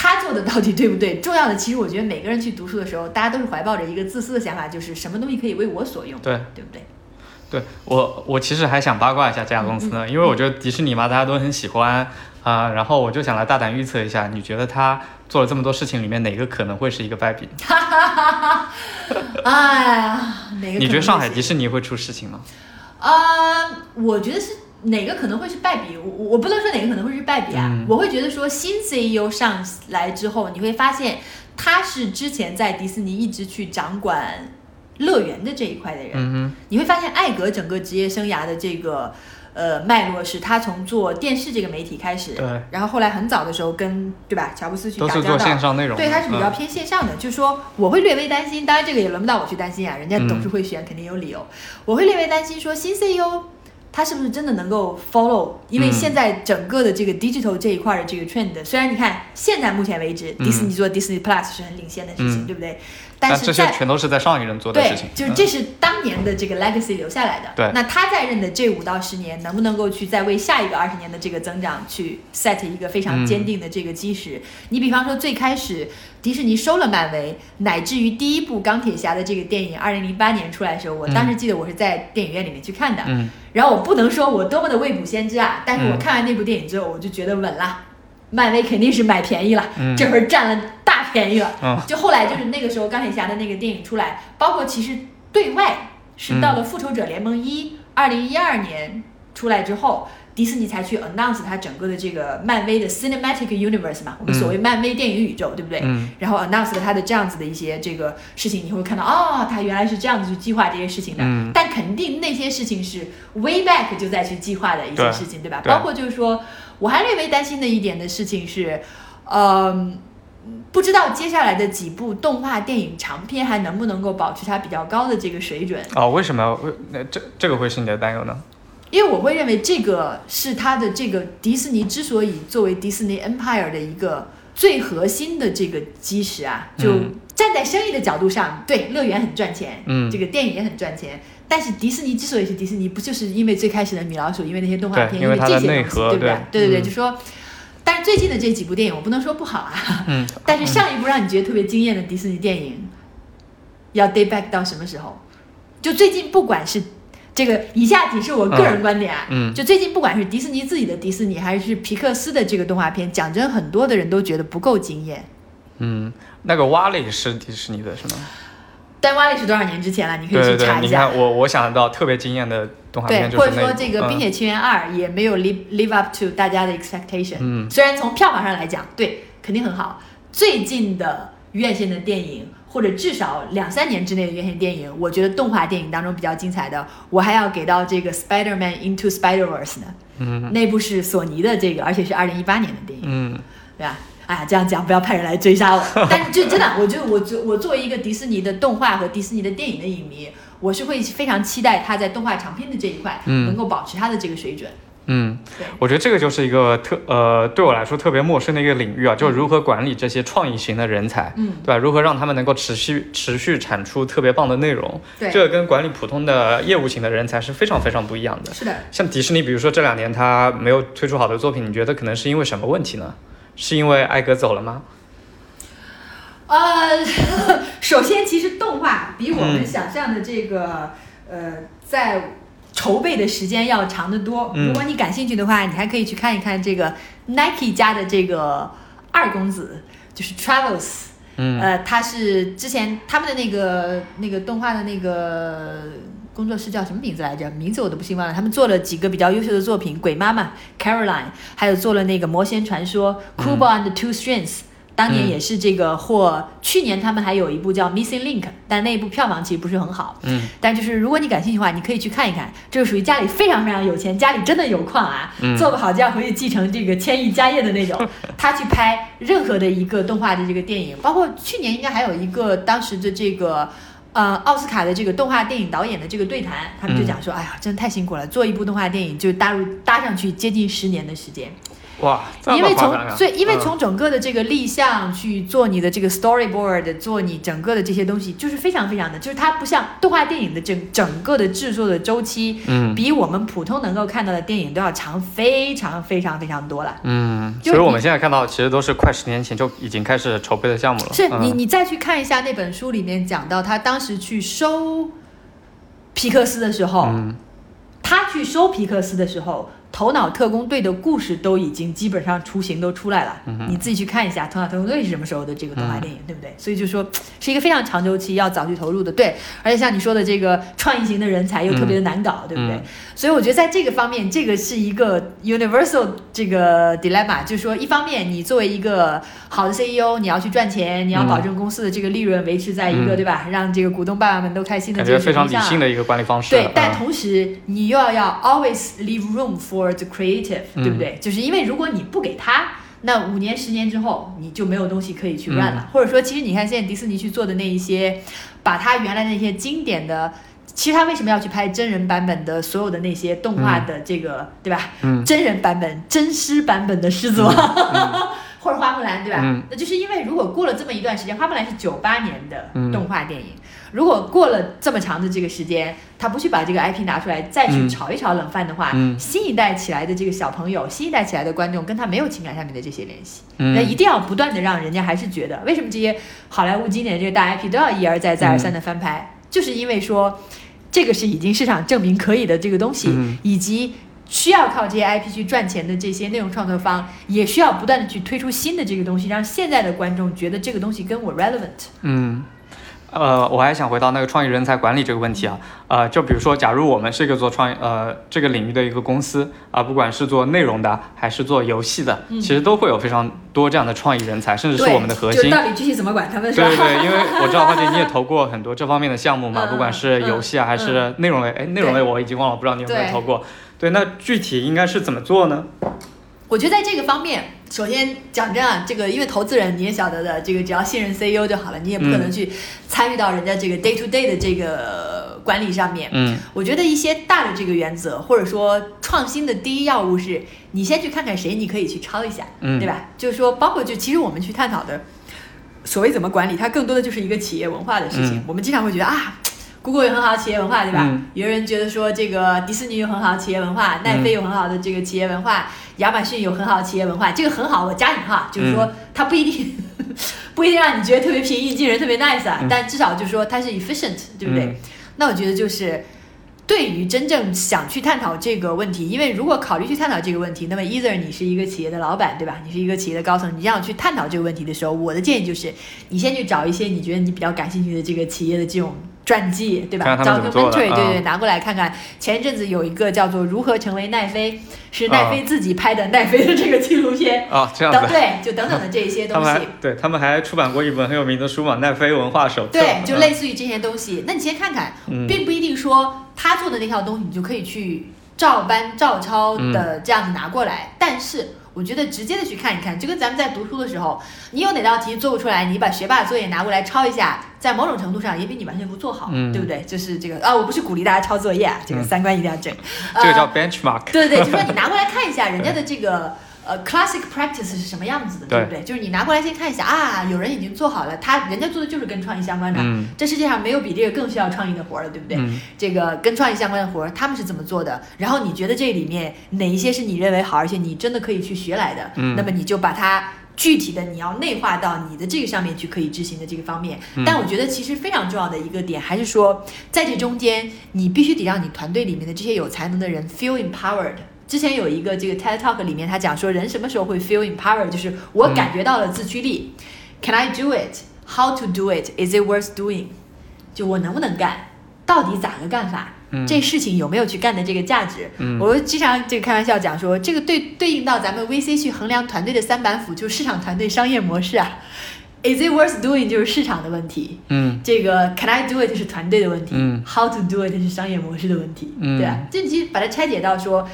[SPEAKER 3] 他做的到底对不对？重要的，其实我觉得每个人去读书的时候，大家都是怀抱着一个自私的想法，就是什么东西可以为我所用，
[SPEAKER 2] 对
[SPEAKER 3] 对不对？
[SPEAKER 2] 对我，我其实还想八卦一下这家公司呢，
[SPEAKER 3] 嗯
[SPEAKER 2] 因为我觉得迪士尼嘛，大家都很喜欢啊、然后我就想来大胆预测一下，你觉得他做了这么多事情里面，哪个可能会是一个败笔？
[SPEAKER 3] 哈哈哈哎呀，哪个？
[SPEAKER 2] 你觉得上海迪士尼会出事情吗？
[SPEAKER 3] 啊、我觉得是哪个可能会是败笔，我我不能说哪个可能会是败笔啊，
[SPEAKER 2] 嗯
[SPEAKER 3] 我会觉得说新 CEO 上来之后，你会发现他是之前在迪士尼一直去掌管乐园的这一块的人，
[SPEAKER 2] 嗯
[SPEAKER 3] 你会发现艾格整个职业生涯的这个。呃，脉络是他从做电视这个媒体开始，
[SPEAKER 2] 对。
[SPEAKER 3] 然后后来很早的时候跟对吧乔布斯去打交道，
[SPEAKER 2] 做线上内容，
[SPEAKER 3] 对，他是比较
[SPEAKER 2] 嗯
[SPEAKER 3] 偏线上的，就是说我会略微担心，当然这个也轮不到我去担心啊，人家
[SPEAKER 2] 嗯。
[SPEAKER 3] 董事会选肯定有理由，我会略微担心说新 CEO 他是不是真的能够 follow，因为
[SPEAKER 2] 嗯。
[SPEAKER 3] 现在整个的这个 digital 这一块的这个 trend，虽然你看现在目前为止，
[SPEAKER 2] 嗯。
[SPEAKER 3] 迪士尼做 Disney Plus 是很领先的事情，
[SPEAKER 2] 嗯。
[SPEAKER 3] 对不对？但
[SPEAKER 2] 这些全都是在上一任做的事情，，
[SPEAKER 3] 就是这是当年的这个 legacy 留下来的。
[SPEAKER 2] 对
[SPEAKER 3] 那他在任的这五到十年，能不能够去再为下一个二十年的这个增长去 set 一个非常坚定的这个基石？你比方说最开始迪士尼收了漫威，乃至于第一部钢铁侠的这个电影，二零零八年出来的时候，我当时记得我是在电影院里面去看的。
[SPEAKER 2] 嗯
[SPEAKER 3] 然后我不能说我多么的未卜先知啊，但是我
[SPEAKER 2] 嗯
[SPEAKER 3] 看完那部电影之后，我就觉得稳了，漫威肯定是买便宜了，
[SPEAKER 2] 嗯
[SPEAKER 3] 这会儿占了大便宜了。
[SPEAKER 2] 嗯
[SPEAKER 3] 就后来就是那个时候钢铁侠的那个电影出来，包括其实对外是到了复仇者联盟一二零一二年出来之后。迪士尼才去 announce 它整个的这个漫威的 cinematic universe 嘛，我们所谓漫威电影宇宙，对不对？
[SPEAKER 2] 嗯
[SPEAKER 3] 然后 announce 了它的这样子的一些这个事情，你会看到哦，它原来是这样子去计划这些事情的。
[SPEAKER 2] 嗯
[SPEAKER 3] 但肯定那些事情是 way back 就在去计划的一些事情，对吧？包括就是说，我还略微担心的一点的事情是，嗯、不知道接下来的几部动画电影长片还能不能够保持它比较高的这个水准，
[SPEAKER 2] 哦，为什么？为那这这个会是你的担忧呢？
[SPEAKER 3] 因为我会认为这个是它的这个迪士尼之所以作为迪士尼 Empire 的一个最核心的这个基石啊，就
[SPEAKER 2] 嗯
[SPEAKER 3] 站在生意的角度上，对乐园很赚钱，
[SPEAKER 2] 嗯
[SPEAKER 3] 这个电影也很赚钱。但是迪士尼之所以是迪士尼，不就是因为最开始的米老鼠，因为那些动画片，
[SPEAKER 2] 因为
[SPEAKER 3] 这些东西，对不对？对对对，
[SPEAKER 2] 嗯
[SPEAKER 3] 就说。但是最近的这几部电影，我不能说不好啊。
[SPEAKER 2] 嗯，
[SPEAKER 3] 但是上一部让你觉得特别惊艳的迪士尼电影，要 date back 到什么时候？就最近不管是这个，以下仅是我个人观点啊。
[SPEAKER 2] 嗯嗯
[SPEAKER 3] 就最近不管是迪士尼自己的迪士尼，还是皮克斯的这个动画片，讲真，很多的人都觉得不够惊艳。
[SPEAKER 2] 嗯，那个蛙里是迪士尼的是吗？
[SPEAKER 3] 但蛙里是多少年之前了？你可以去查一下。
[SPEAKER 2] 你看我我想到特别惊艳的动画
[SPEAKER 3] 对
[SPEAKER 2] 片，就是
[SPEAKER 3] 或者说这个《冰
[SPEAKER 2] 嗯
[SPEAKER 3] 雪奇缘二》也没有 live live up to 大家的 expectation。
[SPEAKER 2] 嗯
[SPEAKER 3] 虽然从票房上来讲，对，肯定很好。最近的院线的电影，或者至少两三年之内的院线电影，我觉得动画电影当中比较精彩的，我还要给到这个《Spider-Man Into Spider-Verse》呢。
[SPEAKER 2] 嗯
[SPEAKER 3] 那部是索尼的这个，而且是二零一八年的电影。
[SPEAKER 2] 嗯
[SPEAKER 3] 对吧？哎呀，这样讲不要派人来追杀我。但是就真的，我就我就我作为一个迪士尼的动画和迪士尼的电影的影迷，我是会非常期待他在动画长片的这一块、
[SPEAKER 2] 嗯
[SPEAKER 3] 能够保持他的这个水准。
[SPEAKER 2] 嗯
[SPEAKER 3] 对，
[SPEAKER 2] 我觉得这个就是一个特呃对我来说特别陌生的一个领域啊，就是如何管理这些创意型的人才，
[SPEAKER 3] 嗯
[SPEAKER 2] 对吧？如何让他们能够持续持续产出特别棒的内容，
[SPEAKER 3] 对
[SPEAKER 2] 这个跟管理普通的业务型的人才是非常非常不一样的。
[SPEAKER 3] 是的，
[SPEAKER 2] 像迪士尼，比如说这两年他没有推出好的作品，你觉得可能是因为什么问题呢？是因为艾格走了吗？
[SPEAKER 3] 呃，首先其实动画比我们
[SPEAKER 2] 嗯
[SPEAKER 3] 想象的这个、呃在筹备的时间要长得多。
[SPEAKER 2] 嗯
[SPEAKER 3] 如果你感兴趣的话，你还可以去看一看这个 Nike 家的这个二公子，就是 Travels。
[SPEAKER 2] 嗯
[SPEAKER 3] 呃，他是之前他们的那个那个动画的那个工作室叫什么名字来着？名字我都不姓忘了。他们做了几个比较优秀的作品，《鬼妈妈》Caroline，还有做了那个《魔仙传说》Kubo and the Two Strings。当年
[SPEAKER 2] 嗯
[SPEAKER 3] 也是这个获，去年他们还有一部叫《Missing Link》，但那一部票房其实不是很好。
[SPEAKER 2] 嗯
[SPEAKER 3] 但就是如果你感兴趣的话，你可以去看一看。这个属于家里非常非常有钱，家里真的有矿啊，
[SPEAKER 2] 嗯
[SPEAKER 3] 做不好就要回去继承这个千亿家业的那种。他去拍任何的一个动画的这个电影，包括去年应该还有一个当时的这个。呃，奥斯卡的这个动画电影导演的这个对谈，他们就讲说，哎呀，真的太辛苦了，做一部动画电影就搭入搭上去接近十年的时间。
[SPEAKER 2] 哇，
[SPEAKER 3] 因为从
[SPEAKER 2] 么夸张啊
[SPEAKER 3] 所以因为
[SPEAKER 2] 嗯
[SPEAKER 3] 从整个的这个立项去做你的这个 storyboard，做你整个的这些东西，就是非常非常的，就是它不像动画电影的整整个的制作的周期，
[SPEAKER 2] 嗯
[SPEAKER 3] 比我们普通能够看到的电影都要长非常非常非常多了。
[SPEAKER 2] 嗯，所以我们现在看到其实都是快十年前就已经开始筹备的项目了。
[SPEAKER 3] 是你
[SPEAKER 2] 嗯
[SPEAKER 3] 你再去看一下那本书里面讲到，他当时去收皮克斯的时候，
[SPEAKER 2] 嗯
[SPEAKER 3] 他去收皮克斯的时候，《头脑特工队》的故事都已经基本上雏形都出来了。
[SPEAKER 2] 嗯
[SPEAKER 3] 你自己去看一下《头脑特工队》是什么时候的这个动画电影，对不对？所以就说是一个非常长周期，要早去投入的。对，而且像你说的这个创意型的人才又特别的难搞，对不对？
[SPEAKER 2] 嗯
[SPEAKER 3] 所以我觉得在这个方面，这个是一个 universal 这个 dilemma，就是说，一方面你作为一个好的 CEO，你要去赚钱，你要保证公司的这个利润维持在一个、
[SPEAKER 2] 嗯
[SPEAKER 3] 对吧，让这个股东爸爸们都开心的这
[SPEAKER 2] 感觉非常。理性的一个管理方式。
[SPEAKER 3] 对，但
[SPEAKER 2] 嗯
[SPEAKER 3] 同时你又要要 always leave room for the creative，、
[SPEAKER 2] 嗯
[SPEAKER 3] 对不对？就是因为如果你不给他，那五年、十年之后你就没有东西可以去 run
[SPEAKER 2] 嗯
[SPEAKER 3] 了。或者说，其实你看现在迪士尼去做的那一些，把他原来那些经典的。其实他为什么要去拍真人版本的所有的那些动画的这个，对吧？
[SPEAKER 2] 嗯
[SPEAKER 3] 真人版本、真狮版本的狮子王，或者花木兰，对吧？
[SPEAKER 2] 嗯
[SPEAKER 3] 那就是因为如果过了这么一段时间，花木兰是九八年的
[SPEAKER 2] 嗯
[SPEAKER 3] 动画电影，如果过了这么长的这个时间，他不去把这个 IP 拿出来再去
[SPEAKER 2] 嗯。
[SPEAKER 3] 炒一炒冷饭的话，
[SPEAKER 2] 嗯。
[SPEAKER 3] 新一代起来的这个小朋友，新一代起来的观众跟他没有情感上面的这些联系，
[SPEAKER 2] 嗯。
[SPEAKER 3] 那一定要不断的让人家还是觉得，为什么这些好莱坞经典的这个大 IP 都要一而再再而三的翻拍，就是因为说这个是已经市场证明可以的这个东西，
[SPEAKER 2] 嗯。
[SPEAKER 3] 以及。需要靠这些 IP 去赚钱的这些内容创作方，也需要不断的去推出新的这个东西，让现在的观众觉得这个东西跟我 relevant。
[SPEAKER 2] 嗯，呃，我还想回到那个创意人才管理这个问题啊，呃，就比如说，假如我们是一个做创意呃这个领域的一个公司啊、不管是做内容的还是做游戏的，其实都会有非常多这样的创意人才，甚至是，我们的核心。
[SPEAKER 3] 就到底具体怎么管他们是？
[SPEAKER 2] 对对对，因为我知道花姐你也投过很多这方面的项目嘛，
[SPEAKER 3] 嗯
[SPEAKER 2] 不管是游戏啊还是内容类，哎，内容类我已经忘了，不知道你有没有投过。对，那具体应该是怎么做呢？
[SPEAKER 3] 我觉得在这个方面，首先讲真啊，这个因为投资人你也晓得的，这个只要信任 CEO 就好了，你也不可能去参与到人家这个 day to day 的这个管理上面。
[SPEAKER 2] 嗯
[SPEAKER 3] 我觉得一些大的这个原则，或者说创新的第一要务是，你先去看看谁你可以去抄一下，
[SPEAKER 2] 嗯
[SPEAKER 3] 对吧？就是说，包括就其实我们去探讨的所谓怎么管理，它更多的就是一个企业文化的事情。
[SPEAKER 2] 嗯
[SPEAKER 3] 我们经常会觉得啊。Google 有很好的企业文化，对吧？
[SPEAKER 2] 嗯
[SPEAKER 3] 有人觉得说这个迪士尼有很好的企业文化，奈飞有很好的这个企业文化，亚马逊有很好的企业文化。这个很好，我加引号，就是说它不一定、不一定让你觉得特别平易近人、特别 nice 啊，
[SPEAKER 2] 嗯
[SPEAKER 3] 但至少就是说它是 efficient，对不对？
[SPEAKER 2] 嗯
[SPEAKER 3] 那我觉得就是对于真正想去探讨这个问题，因为如果考虑去探讨这个问题，那么 either 你是一个企业的老板，对吧？你是一个企业的高层，你这样去探讨这个问题的时候，我的建议就是，你先去找一些你觉得你比较感兴趣的这个企业的这种传记，对吧？documentary，对对，
[SPEAKER 2] 嗯
[SPEAKER 3] 拿过来看看。前一阵子有一个叫做《如何成为奈飞》，是奈飞自己拍的奈飞的这个纪录片，
[SPEAKER 2] 啊，这样子。
[SPEAKER 3] 等对，就等等的这一些东西。
[SPEAKER 2] 对他们还出版过一本很有名的书嘛，《奈飞文化手册》。
[SPEAKER 3] 对，就
[SPEAKER 2] 嗯
[SPEAKER 3] 类似于这些东西。那你先看看，
[SPEAKER 2] 嗯
[SPEAKER 3] 并不一定说他做的那套东西你就可以去照搬照抄
[SPEAKER 2] 嗯
[SPEAKER 3] 的这样子拿过来，但是。我觉得直接的去看一看，就跟咱们在读书的时候，你有哪道题做不出来，你把学霸作业拿过来抄一下，在某种程度上也比你完全不做好，对不对？就是这个啊，我不是鼓励大家抄作业啊，这个三观一定要正。
[SPEAKER 2] 这个叫 benchmark。
[SPEAKER 3] 对对对，就说你拿过来看一下人家的这个呃 classic practice 是什么样子的，对不对？就是你拿过来先看一下啊，有人已经做好了，他人家做的就是跟创意相关的，
[SPEAKER 2] 嗯
[SPEAKER 3] 这世界上没有比这个更需要创意的活儿了，对不对？
[SPEAKER 2] 嗯
[SPEAKER 3] 这个跟创意相关的活儿，他们是怎么做的？然后你觉得这里面哪一些是你认为好，而且你真的可以去学来的？
[SPEAKER 2] 嗯
[SPEAKER 3] 那么你就把它。具体的你要内化到你的这个上面去可以执行的这个方面，
[SPEAKER 2] 嗯
[SPEAKER 3] 但我觉得其实非常重要的一个点还是说，在这中间你必须得让你团队里面的这些有才能的人 feel empowered。之前有一个这个 TED Talk 里面，他讲说人什么时候会 feel empowered，就是我感觉到了自驱力。Can I do it? How to do it? Is it worth doing? 就我能不能干，到底咋个干法？
[SPEAKER 2] 嗯
[SPEAKER 3] 这事情有没有去干的这个价值？
[SPEAKER 2] 嗯
[SPEAKER 3] 我经常这个开玩笑讲说，这个对对应到咱们 VC 去衡量团队的三板斧，就是市场团队商业模式啊。Is it worth doing 就是市场的问题，
[SPEAKER 2] 嗯
[SPEAKER 3] 这个 Can I do it 是团队的问题、
[SPEAKER 2] 嗯
[SPEAKER 3] h o w to do it 是商业模式的问题，
[SPEAKER 2] 嗯
[SPEAKER 3] 对啊，这其实把它拆解到说，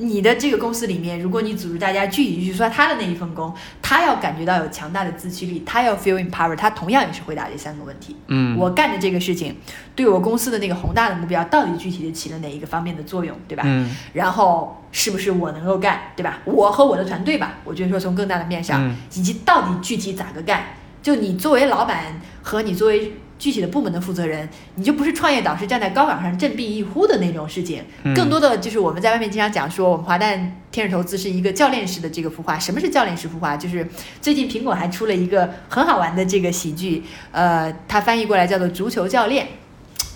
[SPEAKER 3] 你的这个公司里面，如果你组织大家具体去说他的那一份工，他要感觉到有强大的自驱力，他要 feel empowered，他同样也是回答这三个问题。
[SPEAKER 2] 嗯，
[SPEAKER 3] 我干的这个事情，对我公司的那个宏大的目标，到底具体的起了哪一个方面的作用，对吧？
[SPEAKER 2] 嗯
[SPEAKER 3] 然后是不是我能够干，对吧？我和我的团队吧，我觉得说从更大的面上，
[SPEAKER 2] 嗯
[SPEAKER 3] 以及到底具体咋个干，就你作为老板和你作为具体的部门的负责人，你就不是创业导师站在高岗上振臂一呼的那种事情，
[SPEAKER 2] 嗯
[SPEAKER 3] 更多的就是我们在外面经常讲说，我们华诞天使投资是一个教练式的这个孵化。什么是教练式孵化？就是最近苹果还出了一个很好玩的这个喜剧，呃，它翻译过来叫做《足球教练》。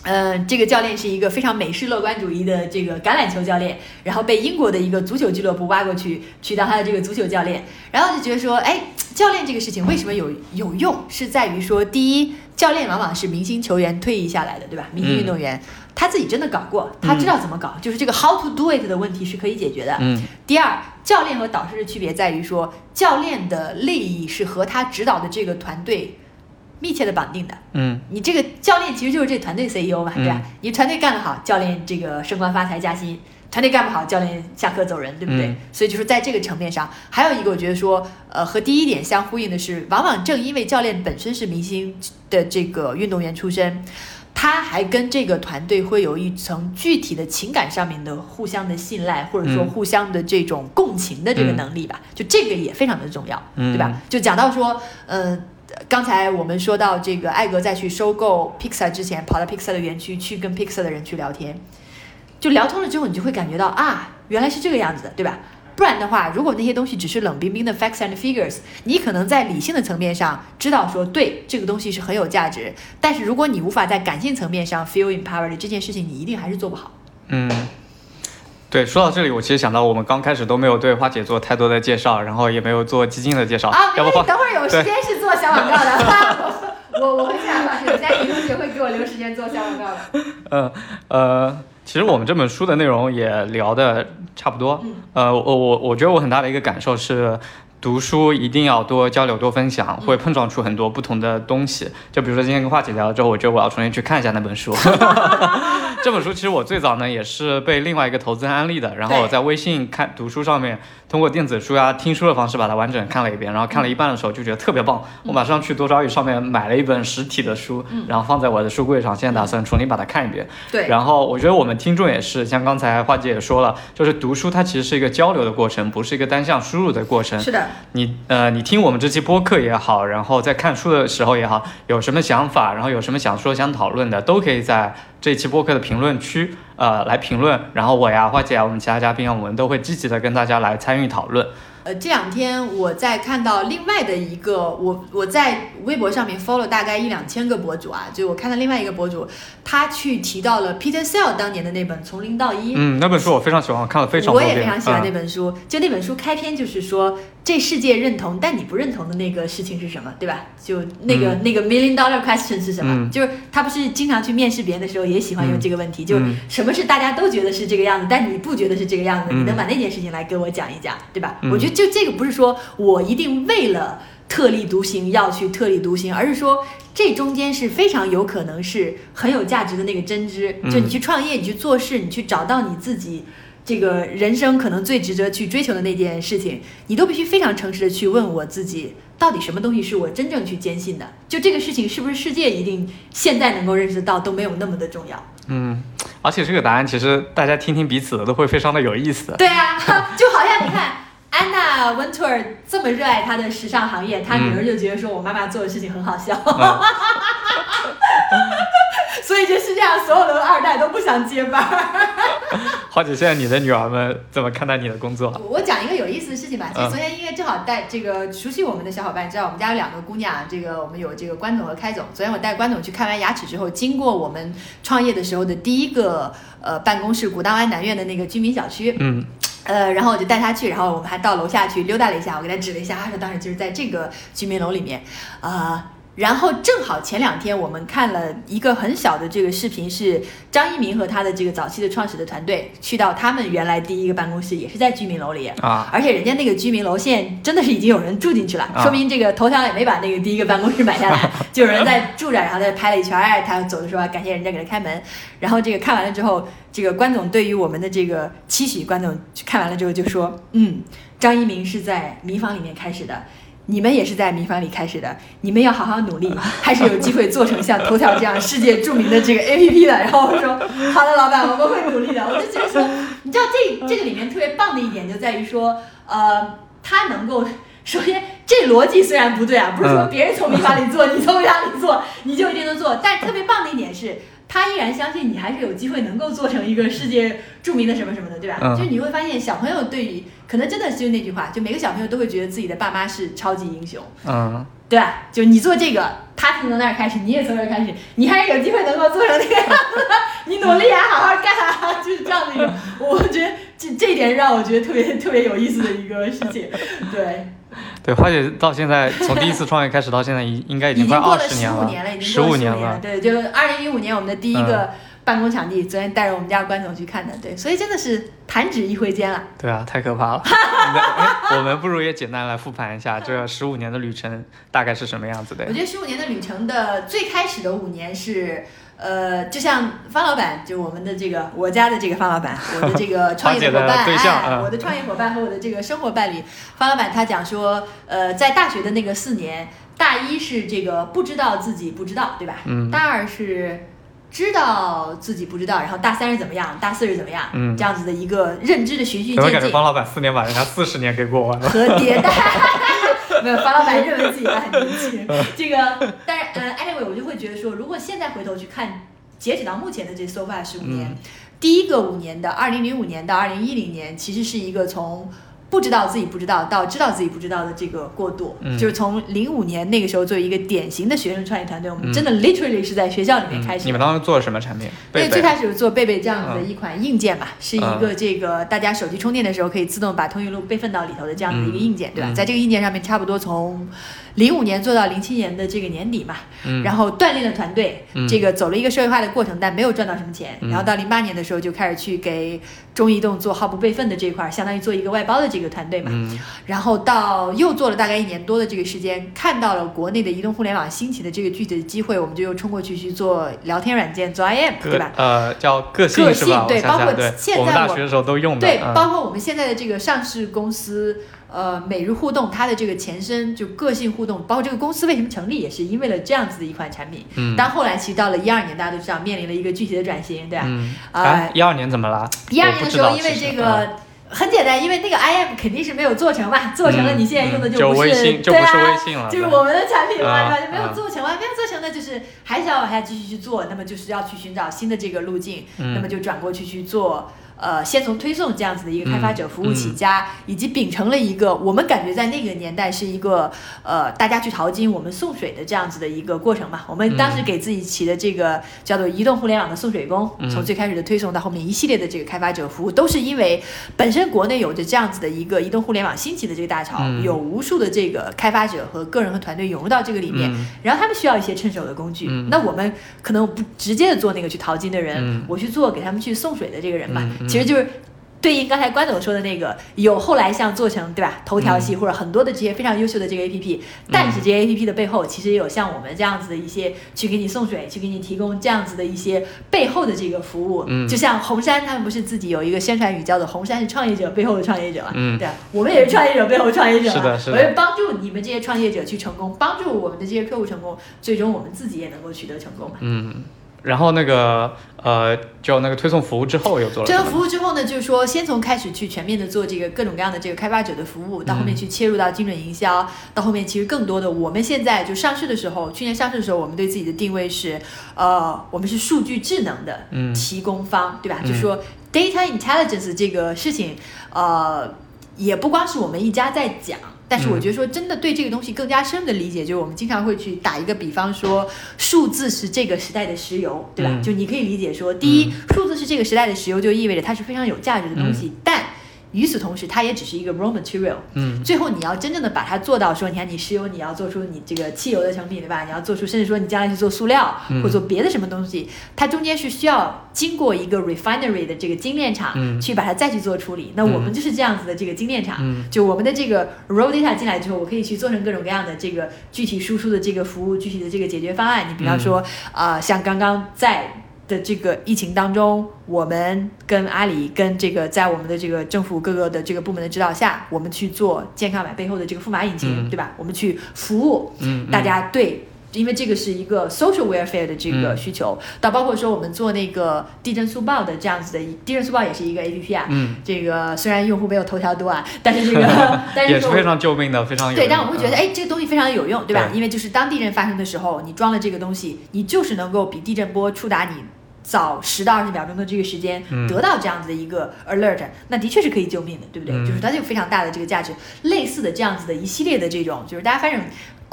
[SPEAKER 3] 呃，这个教练是一个非常美式乐观主义的这个橄榄球教练，然后被英国的一个足球俱乐部挖过去，去当他的这个足球教练，然后就觉得说，哎，教练这个事情为什么有有用？是在于说，第一，教练往往是明星球员退役下来的，对吧？明星运动员、他自己真的搞过，他知道怎么搞，就是这个 how to do it 的问题是可以解决的。
[SPEAKER 2] 嗯
[SPEAKER 3] 第二，教练和导师的区别在于说，教练的利益是和他指导的这个团队密切的绑定的。
[SPEAKER 2] 嗯
[SPEAKER 3] 你这个教练其实就是这团队 CEO 嘛，对吧
[SPEAKER 2] 嗯？
[SPEAKER 3] 你团队干得好，教练这个升官发财加薪；团队干不好，教练下课走人，对不对？
[SPEAKER 2] 嗯
[SPEAKER 3] 所以就是在这个层面上，还有一个我觉得说，呃，和第一点相呼应的是，往往正因为教练本身是明星的这个运动员出身。他还跟这个团队会有一层具体的情感上面的互相的信赖，或者说
[SPEAKER 2] 嗯
[SPEAKER 3] 互相的这种共情的这个
[SPEAKER 2] 嗯
[SPEAKER 3] 能力吧，就这个也非常的重要，
[SPEAKER 2] 嗯
[SPEAKER 3] 对吧？就讲到说，呃。刚才我们说到这个艾格在去收购 Pixar 之前，跑到 Pixar 的园区去跟 Pixar 的人去聊天，就聊通了之后，你就会感觉到啊，原来是这个样子的，对吧？不然的话，如果那些东西只是冷冰冰的 facts and figures，你可能在理性的层面上知道说对这个东西是很有价值，但是如果你无法在感性层面上 feel empowered 这件事情，你一定还是做不好。
[SPEAKER 2] 嗯，对，说到这里，我其实想到我们刚开始都没有对花姐做太多的介绍，然后也没有做基金的介绍，
[SPEAKER 3] 啊，
[SPEAKER 2] 要不
[SPEAKER 3] 等会儿有时间是做小广告的。我我会下老师，我相信同学会给我留时间做小广告的。
[SPEAKER 2] 呃呃，其实我们这本书的内容也聊的差不多。
[SPEAKER 3] 嗯
[SPEAKER 2] 呃，我我我觉得我很大的一个感受是。读书一定要多交流、多分享，会碰撞出很多不同的东西。就比如说今天跟花姐聊了之后，我觉得我要重新去看一下那本书。这本书其实我最早呢也是被另外一个投资人安利的，然后我在微信看读书上面，通过电子书呀、听书的方式把它完整看了一遍，然后看了一半的时候就觉得特别棒，我马上去多抓鱼上面买了一本实体的书，然后放在我的书柜上，现在打算重新把它看一遍。
[SPEAKER 3] 对，
[SPEAKER 2] 然后我觉得我们听众也是，像刚才花姐也说了，就是读书它其实是一个交流的过程，不是一个单向输入的过程。
[SPEAKER 3] 是的，
[SPEAKER 2] 你呃，你听我们这期播客也好，然后在看书的时候也好，有什么想法，然后有什么想说、想讨论的，都可以在这期播客的评论区呃来评论。然后我呀、花姐啊，我们其他嘉宾啊，我们都会积极的跟大家来参与讨论。
[SPEAKER 3] 呃，这两天我在看到另外的一个，我我在微博上面 follow 大概一两千个博主啊，就我看到另外一个博主，他去提到了 Peter Sell 当年的那本《从零到一》。
[SPEAKER 2] 嗯，那本书我非常喜欢，我看了非常多
[SPEAKER 3] 我。也非常喜欢那
[SPEAKER 2] 嗯
[SPEAKER 3] 本书。就那本书开篇就是说，这世界认同，但你不认同的那个事情是什么，对吧？就那个、那个 million dollar question 是什么？
[SPEAKER 2] 嗯
[SPEAKER 3] 就是他不是经常去面试别人的时候也喜欢用这个问题，就什么是大家都觉得是这个样子，但你不觉得是这个样子？
[SPEAKER 2] 嗯
[SPEAKER 3] 你能把那件事情来跟我讲一讲，对吧？
[SPEAKER 2] 嗯
[SPEAKER 3] 我觉得就这个不是说我一定为了。特立独行要去特立独行，而是说这中间是非常有可能是很有价值的那个针织。
[SPEAKER 2] 嗯
[SPEAKER 3] 就你去创业，你去做事，你去找到你自己这个人生可能最值得去追求的那件事情，你都必须非常诚实的去问我自己，到底什么东西是我真正去坚信的？就这个事情是不是世界一定现在能够认识得到都没有那么的重要？
[SPEAKER 2] 嗯，而且这个答案其实大家听听彼此的都会非常的有意思。
[SPEAKER 3] 对啊，就好像你看。安娜温特尔这么热爱她的时尚行业，她女儿就觉得说我妈妈做的事情很好笑，
[SPEAKER 2] 嗯
[SPEAKER 3] 所以这世界上所有的二代都不想接班儿。
[SPEAKER 2] 花姐，现在你的女儿们怎么看待你的工作？
[SPEAKER 3] 我讲一个有意思的事情吧。其实
[SPEAKER 2] 嗯
[SPEAKER 3] 昨天因为正好带这个熟悉我们的小伙伴知道，我们家有两个姑娘，这个我们有这个关总和开总。昨天我带关总去看完牙齿之后，经过我们创业的时候的第一个呃办公室，古道湾南苑的那个居民小区。
[SPEAKER 2] 嗯
[SPEAKER 3] 呃，然后我就带他去，然后我们还到楼下去溜达了一下，我给他指了一下，他说当时就是在这个居民楼里面，啊、然后正好前两天我们看了一个很小的这个视频，是张一鸣和他的这个早期的创始的团队去到他们原来第一个办公室，也是在居民楼里。
[SPEAKER 2] 啊，
[SPEAKER 3] 而且人家那个居民楼现在真的是已经有人住进去了，
[SPEAKER 2] 啊
[SPEAKER 3] 说明这个头条也没把那个第一个办公室买下来，就有人在住着，然后在拍了一圈儿，哎，他走的时候还感谢人家给他开门，然后这个看完了之后，这个关总对于我们的这个期许，关总看完了之后就说，嗯，张一鸣是在民房里面开始的。你们也是在民房里开始的，你们要好好努力，还是有机会做成像头条这样世界著名的这个 APP 的。然后我说，好的，老板，我们会努力的。我就觉得说，你知道这这个里面特别棒的一点就在于说，呃，他能够。首先，这逻辑虽然不对啊，不是说
[SPEAKER 2] 嗯
[SPEAKER 3] 别人从民房里做，你从民法里做，你就一定能做。但特别棒的一点是，他依然相信你还是有机会能够做成一个世界著名的什么什么的，对吧？
[SPEAKER 2] 嗯
[SPEAKER 3] 就是你会发现，小朋友对于可能真的就是那句话，就每个小朋友都会觉得自己的爸妈是超级英雄，
[SPEAKER 2] 嗯
[SPEAKER 3] 对吧？就你做这个，他从那儿开始，你也从那儿开始，你还是有机会能够做成那个样子的。你努力啊，好好干啊，就是这样的一个。我觉得这这一点让我觉得特别特别有意思的一个事情。对，
[SPEAKER 2] 对，花姐到现在从第一次创业开始到现在，应应该已
[SPEAKER 3] 已
[SPEAKER 2] 经快二十年了，
[SPEAKER 3] 五年了，已经
[SPEAKER 2] 十
[SPEAKER 3] 过了年
[SPEAKER 2] 五年了。
[SPEAKER 3] 对，就二零一五年我们的第一个办公场地，昨天带着我们家关总去看的。对，所以真的是弹指一挥间了。
[SPEAKER 2] 对啊，太可怕了。我们不如也简单来复盘一下这十五年的旅程大概是什么样子的
[SPEAKER 3] 我。觉得十五年的旅程的最开始的五年是，呃，就像方老板，就我们的这个我家的这个方老板，我的这个创业伙伴，
[SPEAKER 2] 的对象
[SPEAKER 3] 哎，
[SPEAKER 2] 嗯
[SPEAKER 3] 我的创业伙伴和我的这个生活伴侣，方老板他讲说，呃，在大学的那个四年，大一是这个不知道自己不知道，对吧？
[SPEAKER 2] 嗯
[SPEAKER 3] 大二是。知道自己不知道，然后大三是怎么样，大四是怎么样，
[SPEAKER 2] 嗯
[SPEAKER 3] 这样子的一个认知的循序渐进
[SPEAKER 2] 方老板四年把人家四十年给过完了？
[SPEAKER 3] 和 迭代。没有，方老板认为自己还很年轻。这个，但是呃，anyway，我就会觉得说，如果现在回头去看，截止到目前的这 so far 十五年，
[SPEAKER 2] 嗯
[SPEAKER 3] 第一个五年的二零零五年到二零一零年，其实是一个从不知道自己不知道到知道自己不知道的这个过渡，
[SPEAKER 2] 嗯
[SPEAKER 3] 就是从零五年那个时候作为一个典型的学生创业团队，我们
[SPEAKER 2] 嗯
[SPEAKER 3] 真的 literally 是在学校里面开始的。
[SPEAKER 2] 你们当时做了什么产品？
[SPEAKER 3] 因为
[SPEAKER 2] 贝贝
[SPEAKER 3] 最开始做贝贝这样子的一款硬件吧，是一
[SPEAKER 2] 嗯
[SPEAKER 3] 个这个大家手机充电的时候可以自动把通讯录备份到里头的这样的一个硬件，对吧？
[SPEAKER 2] 嗯
[SPEAKER 3] 在这个硬件上面，差不多从零五年做到零七年的这个年底嘛，
[SPEAKER 2] 嗯
[SPEAKER 3] 然后锻炼了团队，
[SPEAKER 2] 嗯
[SPEAKER 3] 这个走了一个社会化的过程，但没有赚到什么钱。
[SPEAKER 2] 嗯
[SPEAKER 3] 然后到零八年的时候就开始去给中移动做号不备份的这一块儿，相当于做一个外包的这个团队嘛。
[SPEAKER 2] 嗯
[SPEAKER 3] 然后到又做了大概一年多的这个时间，看到了国内的移动互联网兴起的这个具体的机会，我们就又冲过去去做聊天软件，做 IM，对吧？
[SPEAKER 2] 呃叫个性
[SPEAKER 3] 个
[SPEAKER 2] 是吧？
[SPEAKER 3] 性对包括现在我
[SPEAKER 2] 大学的时候都用的。
[SPEAKER 3] 对，
[SPEAKER 2] 嗯
[SPEAKER 3] 包括我们现在的这个上市公司，呃，每日互动，它的这个前身就个性互动，包括这个公司为什么成立，也是因为了这样子的一款产品。
[SPEAKER 2] 嗯
[SPEAKER 3] 但后来其实到了一二年，大家都知道面临了一个具体的转型，对吧？
[SPEAKER 2] 嗯，
[SPEAKER 3] 呃
[SPEAKER 2] 哎，一二年怎么了？
[SPEAKER 3] 一二年的时候，因为这个。很简单，因为那个 IM 肯定是没有做成嘛，做成了
[SPEAKER 2] 嗯
[SPEAKER 3] 你现在用的
[SPEAKER 2] 就不是
[SPEAKER 3] 对啊
[SPEAKER 2] 微信了，对
[SPEAKER 3] 就是我们的产品嘛，
[SPEAKER 2] 啊
[SPEAKER 3] 对吧？就没有
[SPEAKER 2] 啊
[SPEAKER 3] 做成嘛，没有做成的，就是还是要往下继续去做，那么就是要去寻找新的这个路径，
[SPEAKER 2] 嗯
[SPEAKER 3] 那么就转过去去做。呃，先从推送这样子的一个开发者服务起
[SPEAKER 2] 嗯。
[SPEAKER 3] 家，以及秉承了一个我们感觉在那个年代是一个呃大家去淘金，我们送水的这样子的一个过程嘛。我们当时给自己起的这个叫做移动互联网的送水工，
[SPEAKER 2] 嗯。
[SPEAKER 3] 从最开始的推送到后面一系列的这个开发者服务，都是因为本身国内有着这样子的一个移动互联网兴起的这个大潮，
[SPEAKER 2] 嗯。
[SPEAKER 3] 有无数的这个开发者和个人和团队涌入到这个里面，
[SPEAKER 2] 嗯。
[SPEAKER 3] 然后他们需要一些趁手的工具。
[SPEAKER 2] 嗯。
[SPEAKER 3] 那我们可能不直接的做那个去淘金的人，
[SPEAKER 2] 嗯。
[SPEAKER 3] 我去做给他们去送水的这个人
[SPEAKER 2] 吧，
[SPEAKER 3] 其实就是。对应刚才关总说的那个，有后来像做成对吧？头条
[SPEAKER 2] 嗯
[SPEAKER 3] 系或者很多的这些非常优秀的这个 A P P，、但是这些 A P P 的背后其实也有像我们这样子的一些去给你送水，去给你提供这样子的一些背后的这个服务。
[SPEAKER 2] 嗯
[SPEAKER 3] 就像红杉他们不是自己有一个宣传语叫做“红杉是创业者背后的创业者”嘛？
[SPEAKER 2] 嗯
[SPEAKER 3] 对啊，我们也是创业者背后的创业者嘛。
[SPEAKER 2] 是的是的
[SPEAKER 3] 我会帮助你们这些创业者去成功，帮助我们的这些客户成功，最终我们自己也能够取得成功嘛。
[SPEAKER 2] 嗯，然后那个呃，就那个推送服务之后又做了
[SPEAKER 3] 这个服务之后呢，就是说，先从开始去全面的做这个各种各样的这个开发者的服务，到后面去切入到精准营销，到后面其实更多的，我们现在就上市的时候，去年上市的时候，我们对自己的定位是，呃，我们是数据智能的
[SPEAKER 2] 嗯
[SPEAKER 3] 提供方，对吧？
[SPEAKER 2] 嗯
[SPEAKER 3] 就说 data intelligence 这个事情，呃，也不光是我们一家在讲。但是我
[SPEAKER 2] 嗯
[SPEAKER 3] 觉得说，真的对这个东西更加深的理解，就是我们经常会去打一个比方说，数字是这个时代的石油，对吧？
[SPEAKER 2] 嗯。
[SPEAKER 3] 就你可以理解说，第一，数字是这个时代的石油，就意味着它是非常有价值的东西，但与此同时，它也只是一个 raw material。
[SPEAKER 2] 嗯
[SPEAKER 3] 最后你要真正的把它做到说，你看你石油，你要做出你这个汽油的成品，对吧？你要做出，甚至说你将来去做塑料、
[SPEAKER 2] 嗯
[SPEAKER 3] 或做别的什么东西，它中间是需要经过一个 refinery 的这个精炼厂、
[SPEAKER 2] 嗯
[SPEAKER 3] 去把它再去做处理。那我们就是这样子的这个精炼厂，
[SPEAKER 2] 嗯
[SPEAKER 3] 就我们的这个 raw data 进来之后，我可以去做成各种各样的这个具体输出的这个服务，具体的这个解决方案。你比方说，啊、像刚刚在。的这个疫情当中，我们跟阿里跟这个在我们的这个政府各个的这个部门的指导下，我们去做健康码背后的这个富码引擎，
[SPEAKER 2] 嗯
[SPEAKER 3] 对吧？我们去服务
[SPEAKER 2] 嗯，
[SPEAKER 3] 大家对。因为这个是一个 social welfare 的这个
[SPEAKER 2] 嗯
[SPEAKER 3] 需求，到包括说我们做那个地震速报的这样子的一，地震速报也是一个 A P P 啊。
[SPEAKER 2] 嗯，
[SPEAKER 3] 这个虽然用户没有头条多啊，但是这个 但是说
[SPEAKER 2] 也是非常救命的，非常有
[SPEAKER 3] 对，但我们会觉得，
[SPEAKER 2] 嗯
[SPEAKER 3] 哎，这个东西非常有用，对吧？
[SPEAKER 2] 对
[SPEAKER 3] 因为就是当地震发生的时候，你装了这个东西，你就是能够比地震波触达你早十到二十秒钟的这个时间，
[SPEAKER 2] 嗯
[SPEAKER 3] 得到这样子的一个 alert，那的确是可以救命的，对不对？
[SPEAKER 2] 嗯
[SPEAKER 3] 就是它有非常大的这个价值。类似的这样子的一系列的这种，就是大家反正。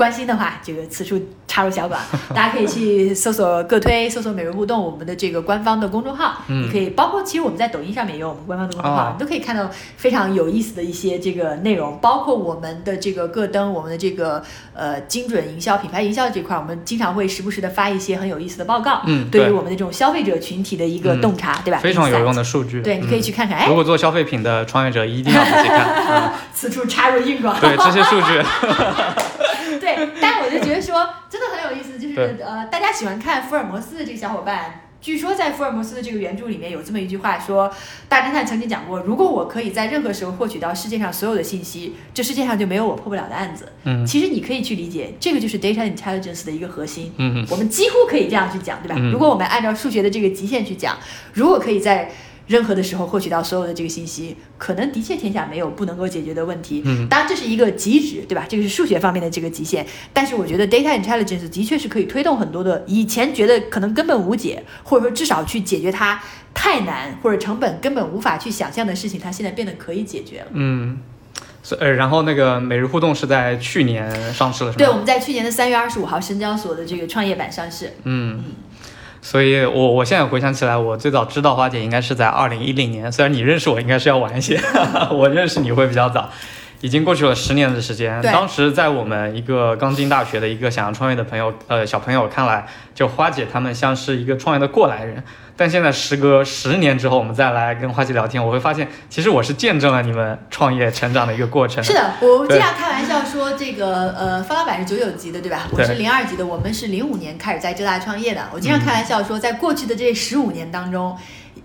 [SPEAKER 3] 关心的话，这个此处插入小广，大家可以去搜索个推，搜索每日互动，我们的这个官方的公众号，
[SPEAKER 2] 嗯
[SPEAKER 3] 你可以包括其实我们在抖音上面也有我们官方的公众号，
[SPEAKER 2] 哦
[SPEAKER 3] 你都可以看到非常有意思的一些这个内容，包括我们的这个个登，我们的这个呃精准营销、品牌营销这块，我们经常会时不时的发一些很有意思的报告，
[SPEAKER 2] 嗯对
[SPEAKER 3] 对于我们的这种消费者群体的一个
[SPEAKER 2] 嗯
[SPEAKER 3] 洞察，对吧？
[SPEAKER 2] 非常有用
[SPEAKER 3] 的。
[SPEAKER 2] 数据。
[SPEAKER 3] 对，你可以
[SPEAKER 2] 嗯
[SPEAKER 3] 去看看，哎
[SPEAKER 2] 如，果做消费品的创业者一定要仔细看。
[SPEAKER 3] 此处插入硬广。
[SPEAKER 2] 嗯 对这些数据，
[SPEAKER 3] 对，但我就觉得说真的很有意思，就是呃，大家喜欢看福尔摩斯的这个小伙伴。据说在福尔摩斯的这个原著里面有这么一句话说，大侦探曾经讲过，如果我可以在任何时候获取到世界上所有的信息，这世界上就没有我破不了的案子。
[SPEAKER 2] 嗯
[SPEAKER 3] 其实你可以去理解，这个就是 data intelligence 的一个核心。
[SPEAKER 2] 嗯
[SPEAKER 3] 我们几乎可以这样去讲，对吧？
[SPEAKER 2] 嗯
[SPEAKER 3] 如果我们按照数学的这个极限去讲，如果可以在任何的时候获取到所有的这个信息，可能的确天下没有不能够解决的问题。
[SPEAKER 2] 嗯
[SPEAKER 3] 当然这是一个极值，对吧？这个是数学方面的这个极限。但是我觉得 data intelligence 的确是可以推动很多的以前觉得可能根本无解，或者说至少去解决它太难或者成本根本无法去想象的事情，它现在变得可以解决了。
[SPEAKER 2] 嗯，所呃，然后那个每日互动是在去年上市了，是吗？
[SPEAKER 3] 对，我们在去年的三月二十五号深交所的这个创业板上市。
[SPEAKER 2] 嗯，所以我我现在回想起来，我最早知道花姐应该是在二零一零年，虽然你认识我应该是要晚一些，我认识你会比较早。已经过去了十年的时间，
[SPEAKER 3] 对
[SPEAKER 2] 当时在我们一个刚进大学的一个想要创业的朋友，呃，小朋友看来，就花姐他们像是一个创业的过来人。但现在时隔十年之后，我们再来跟花姐聊天，我会发现，其实我是见证了你们创业成长的一个过程。
[SPEAKER 3] 是的，我经常开玩笑说，这个呃，方老板是九九级的，对吧？我是零二级的，我们是零五年开始在浙大创业的。我经常开玩笑说，在过去的这十五年当中，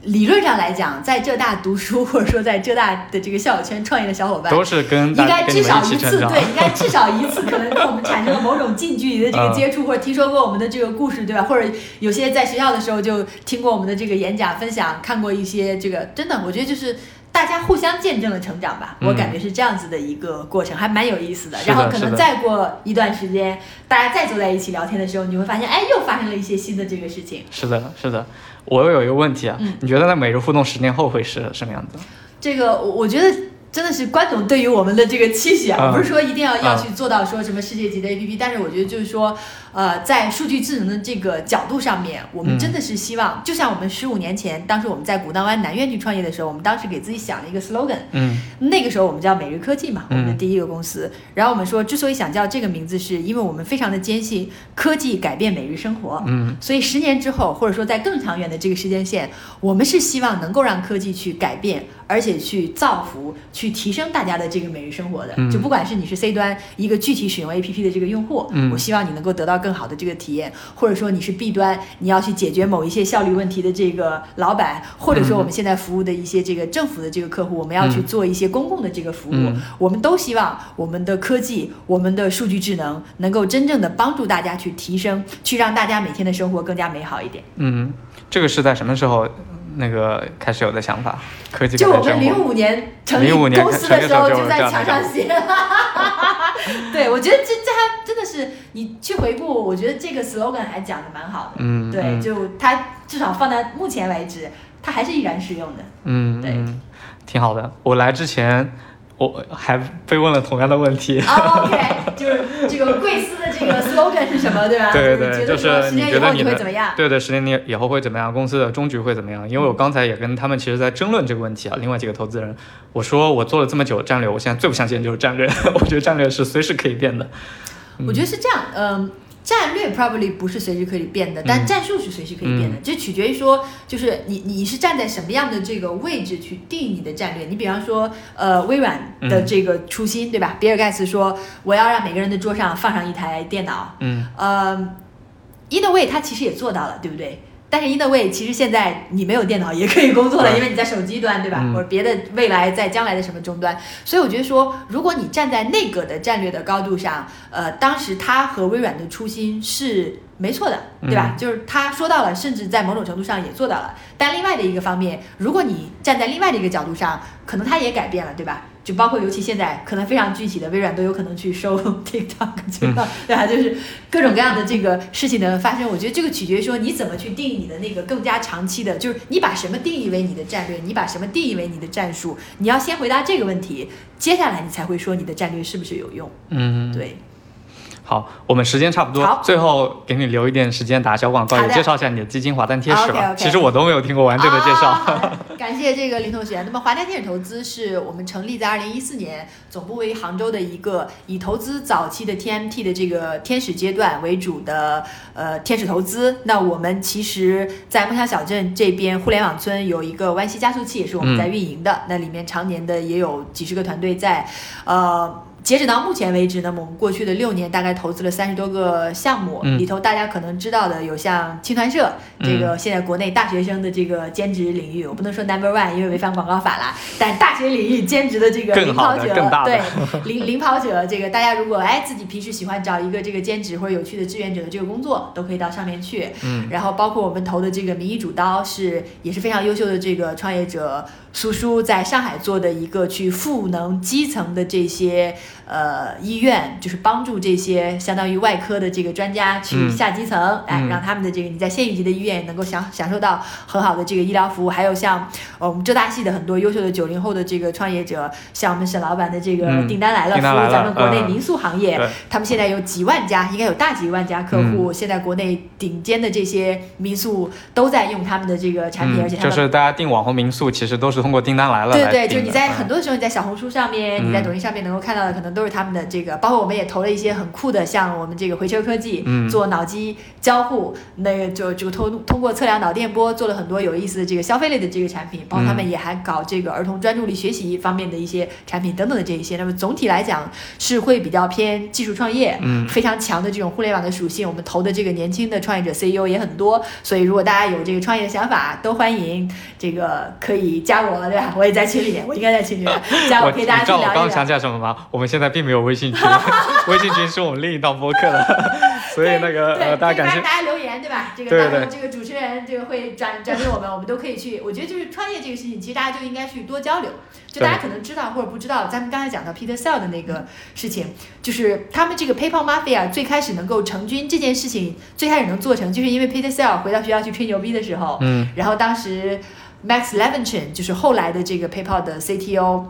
[SPEAKER 3] 理论上来讲，在浙大读书或者说在浙大的这个校友圈创业的小伙伴，
[SPEAKER 2] 都是跟
[SPEAKER 3] 应该至少
[SPEAKER 2] 一
[SPEAKER 3] 次对，应该至少一次可能跟我们产生了某种近距离的这个接触，或者听说过我们的这个故事，对吧？或者有些在学校的时候就听过我们的这个演讲分享，看过一些这个，真的，我觉得就是。大家互相见证了成长吧，我
[SPEAKER 2] 嗯
[SPEAKER 3] 感觉是这样子的一个过程，还蛮有意思的。然后可能再过一段时间，大家再坐在一起聊天的时候，你会发现，哎，又发生了一些新的这个事情。
[SPEAKER 2] 是的，是的。我又有一个问题啊，
[SPEAKER 3] 嗯。
[SPEAKER 2] 你觉得在每日互动十年后会是什么样子？
[SPEAKER 3] 这个我我觉得真的是关总对于我们的这个期许啊，
[SPEAKER 2] 嗯
[SPEAKER 3] 不是说一定要要
[SPEAKER 2] 嗯
[SPEAKER 3] 去做到说什么世界级的 APP，、但是我觉得就是说，呃，在数据智能的这个角度上面，我们
[SPEAKER 2] 嗯
[SPEAKER 3] 真的是希望，就像我们十五年前，当时我们在古道湾南苑去创业的时候，我们当时给自己想了一个 slogan，
[SPEAKER 2] 嗯
[SPEAKER 3] 那个时候我们叫每日科技嘛，我
[SPEAKER 2] 嗯
[SPEAKER 3] 们的第一个公司。然后我们说，之所以想叫这个名字，是因为我们非常的坚信科技改变每日生活。
[SPEAKER 2] 嗯
[SPEAKER 3] 所以十年之后，或者说在更长远的这个时间线，我们是希望能够让科技去改变，而且去造福、去提升大家的这个每日生活的。
[SPEAKER 2] 嗯
[SPEAKER 3] 就不管是你是 C 端一个具体使用 APP 的这个用户，
[SPEAKER 2] 嗯
[SPEAKER 3] 我希望你能够得到更好的这个体验，或者说你是 B 端，你要去解决某一些效率问题的这个老板，或者说我们现在服务的一些这个政府的这个客户，我们要去
[SPEAKER 2] 嗯
[SPEAKER 3] 做一些公共的这个服务，
[SPEAKER 2] 嗯
[SPEAKER 3] 我们都希望我们的科技、我们的数据智能能够真正的帮助大家去提升，去让大家每天的生活更加美好一点。
[SPEAKER 2] 嗯，这个是在什么时候那个开始有的想法？科技
[SPEAKER 3] 就我们。零五年成立公司的时候，
[SPEAKER 2] 就
[SPEAKER 3] 就在墙上写。对，我觉得这这还真的是你去回顾，我觉得这个 slogan 还讲的蛮好的。
[SPEAKER 2] 嗯，
[SPEAKER 3] 对，
[SPEAKER 2] 嗯
[SPEAKER 3] 就它至少放在目前为止，它还是依然适用的。对
[SPEAKER 2] 嗯对，挺好的。我来之前，我还被问了同样的问题。
[SPEAKER 3] 哦 OK，就是这个贵司的这个 slogan 是什么，对吧？
[SPEAKER 2] 对对，
[SPEAKER 3] 你觉得
[SPEAKER 2] 就是你
[SPEAKER 3] 说十年以后
[SPEAKER 2] 觉得你
[SPEAKER 3] 会怎么样？
[SPEAKER 2] 对对，十年你以后会怎么样？公司的终局会怎么样？因为我刚才也跟他们其实在争论这个问题啊。另外几个投资人，我说我做了这么久的战略，我现在最不相信的就是战略。我觉得战略是随时可以变的。
[SPEAKER 3] 我觉得是这样，嗯、战略 probably 不是随时可以变的，但
[SPEAKER 2] 嗯
[SPEAKER 3] 战术是随时可以变的，这取决于说，就是你你是站在什么样的这个位置去定你的战略。你比方说，呃，微软的这个初心，对吧？比尔盖茨说，我要让每个人的桌上放上一台电脑，
[SPEAKER 2] 嗯
[SPEAKER 3] 呃，in a way 他其实也做到了，对不对？但是 in a way 其实现在你没有电脑也可以工作了，因为你在手机端，对吧？
[SPEAKER 2] 嗯
[SPEAKER 3] 或者别的未来在将来的什么终端。所以我觉得说，如果你站在那个的战略的高度上，呃，当时他和微软的初心是没错的，对吧？就是他说到了，甚至在某种程度上也做到了。但另外的一个方面，如果你站在另外的一个角度上，可能他也改变了，对吧？就包括尤其现在可能非常具体的，微软都有可能去收 TikTok，对吧？对吧？就是各种各样的这个事情的发生，我觉得这个取决于说你怎么去定义你的那个更加长期的，就是你把什么定义为你的战略，你把什么定义为你的战术，你要先回答这个问题，接下来你才会说你的战略是不是有用。
[SPEAKER 2] 嗯，
[SPEAKER 3] 对，
[SPEAKER 2] 好，我们时间差不多，最后给你留一点时间打小广告，也介绍一下你的基金华诞贴士吧。其实我都没有听过完整的介绍。
[SPEAKER 3] 感谢这个林同学。那么华泰天使投资是我们成立在二零一四年，总部位于杭州的一个以投资早期的 TMT 的这个天使阶段为主的呃天使投资。那我们其实，在梦想小镇这边互联网村有一个湾西加速器，也是我们在运营的。那里面常年的也有几十个团队在，呃。截止到目前为止呢，我们过去的六年大概投资了三十多个项目，
[SPEAKER 2] 嗯
[SPEAKER 3] 里头大家可能知道的有像青团社这个现在国内大学生的这个兼职领域，我不能说 number one，因为违反广告法啦，但大学领域兼职的这个领跑者，对领领跑者，这个大家如果哎自己平时喜欢找一个这个兼职或者有趣的志愿者的这个工作，都可以到上面去。
[SPEAKER 2] 嗯，
[SPEAKER 3] 然后包括我们投的这个民意主刀是也是非常优秀的这个创业者苏苏在上海做的一个去赋能基层的这些呃医院，就是帮助这些相当于外科的这个专家去
[SPEAKER 2] 嗯
[SPEAKER 3] 下基层，哎，
[SPEAKER 2] 嗯
[SPEAKER 3] 让他们的这个你在县域级的医院也能够享享受到很好的这个医疗服务。还有像呃我们浙大系的很多优秀的九零后的这个创业者，像我们沈老板的这个
[SPEAKER 2] 嗯
[SPEAKER 3] 订单来了服务咱们国内
[SPEAKER 2] 嗯
[SPEAKER 3] 民宿行业，
[SPEAKER 2] 对
[SPEAKER 3] 他们现在有几万家，应该有大几万家客
[SPEAKER 2] 嗯
[SPEAKER 3] 户。现在国内顶尖的这些民宿都在用他们的这个产品，而且
[SPEAKER 2] 嗯，
[SPEAKER 3] 他们
[SPEAKER 2] 就是大家订网红民宿，其实都是通过订单来了
[SPEAKER 3] 对对，就是你在
[SPEAKER 2] 嗯
[SPEAKER 3] 很多时候你在小红书上面，你在
[SPEAKER 2] 嗯
[SPEAKER 3] 抖音上面能够看到的，可能都是他们的这个，包括我们也投了一些很酷的，像我们这个回车科技、
[SPEAKER 2] 嗯
[SPEAKER 3] 做脑机交互，那个就就通通过测量脑电波做了很多有意思的这个消费类的这个产品，包括他
[SPEAKER 2] 嗯
[SPEAKER 3] 们也还搞这个儿童专注力学习方面的一些产品等等的这一些。那么总体来讲是会比较偏技术创业，
[SPEAKER 2] 嗯
[SPEAKER 3] 非常强的这种互联网的属性。我们投的这个年轻的创业者 CEO 也很多，所以如果大家有这个创业的想法，都欢迎这个可以加我，对吧？我也在群里面，我应该在群里面加
[SPEAKER 2] 我
[SPEAKER 3] 我，可以大家
[SPEAKER 2] 你知道我
[SPEAKER 3] 去聊一聊。
[SPEAKER 2] 刚刚想起来什么吗？我们现在并没有微信群，微信群是我们另一档播客了，所以那个
[SPEAKER 3] 对，
[SPEAKER 2] 呃，大家感
[SPEAKER 3] 大家留言，对吧？这个
[SPEAKER 2] 对对
[SPEAKER 3] 到时候这个主持人这个会转转给我们，我们都可以去。我觉得就是创业这个事情，其实大家就应该去多交流。就大家可能知道或者不知道，咱们刚才讲到 Peter Sell 的那个事情，就是他们这个 PayPal Mafia 最开始能够成军这件事情，最开始能做成，就是因为 Peter Sell 回到学校去吹牛逼的时候，
[SPEAKER 2] 嗯
[SPEAKER 3] 然后当时 Max Levinson 就是后来的这个 PayPal 的 CTO，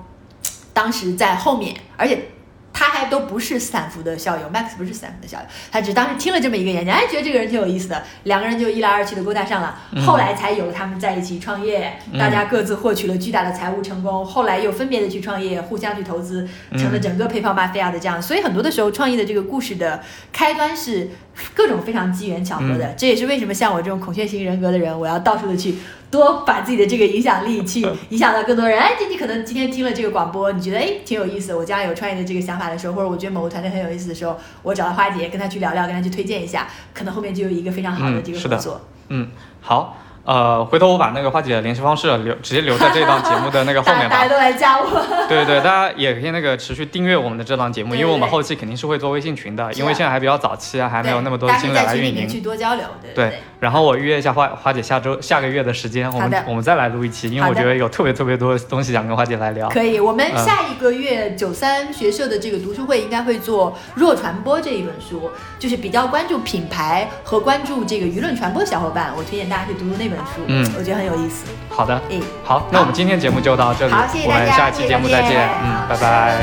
[SPEAKER 3] 当时在后面，而且他还都不是斯坦福的校友，Max 不是斯坦福的校友，他只当时听了这么一个演讲，哎，觉得这个人挺有意思的，两个人就一来二去的勾搭上了，后来才有了他们在一起创业，
[SPEAKER 2] 嗯
[SPEAKER 3] 大家各自获取了巨大的财务成功，后来又分别的去创业，互相去投资，成了整个 PayPal Mafia 的这样，所以很多的时候创业的这个故事的开端是各种非常机缘巧合的，这也是为什么像我这种孔雀型人格的人，我要到处的去多把自己的这个影响力去影响到更多人。哎，这你可能今天听了这个广播，你觉得哎挺有意思，我将来有创业的这个想法的时候，或者我觉得某个团队很有意思的时候，我找到花姐跟她去聊聊，跟她去推荐一下，可能后面就有一个非常好的这个合作。
[SPEAKER 2] 嗯，好，呃，回头我把那个花姐的联系方式留直接留在这档节目的那个后
[SPEAKER 3] 大
[SPEAKER 2] 面
[SPEAKER 3] 大家
[SPEAKER 2] 吧。
[SPEAKER 3] 都来加我。
[SPEAKER 2] 对对对，大家也可以那个持续订阅我们的这档节目，因为我们后期肯定是会做微信群的，因为现在还比较早期啊，还没有那么多精力来运
[SPEAKER 3] 可以在群里面去
[SPEAKER 2] 营。
[SPEAKER 3] 多交流，对
[SPEAKER 2] 对
[SPEAKER 3] 对。
[SPEAKER 2] 然后我预约一下花花姐下周下个月的时间，我们我们再来录一期，因为我觉得有特别特别多的东西想跟花姐来聊。
[SPEAKER 3] 可以，我们
[SPEAKER 2] 嗯
[SPEAKER 3] 下一个月九三学社的这个读书会应该会做《弱传播》这一本书，就是比较关注品牌和关注这个舆论传播的小伙伴，我推荐大家去读读那本
[SPEAKER 2] 嗯，
[SPEAKER 3] 我觉得很有意思。
[SPEAKER 2] 好的，
[SPEAKER 3] 嗯，
[SPEAKER 2] 好。那我们今天节目就到这里，我们下期节目再见。嗯，拜拜。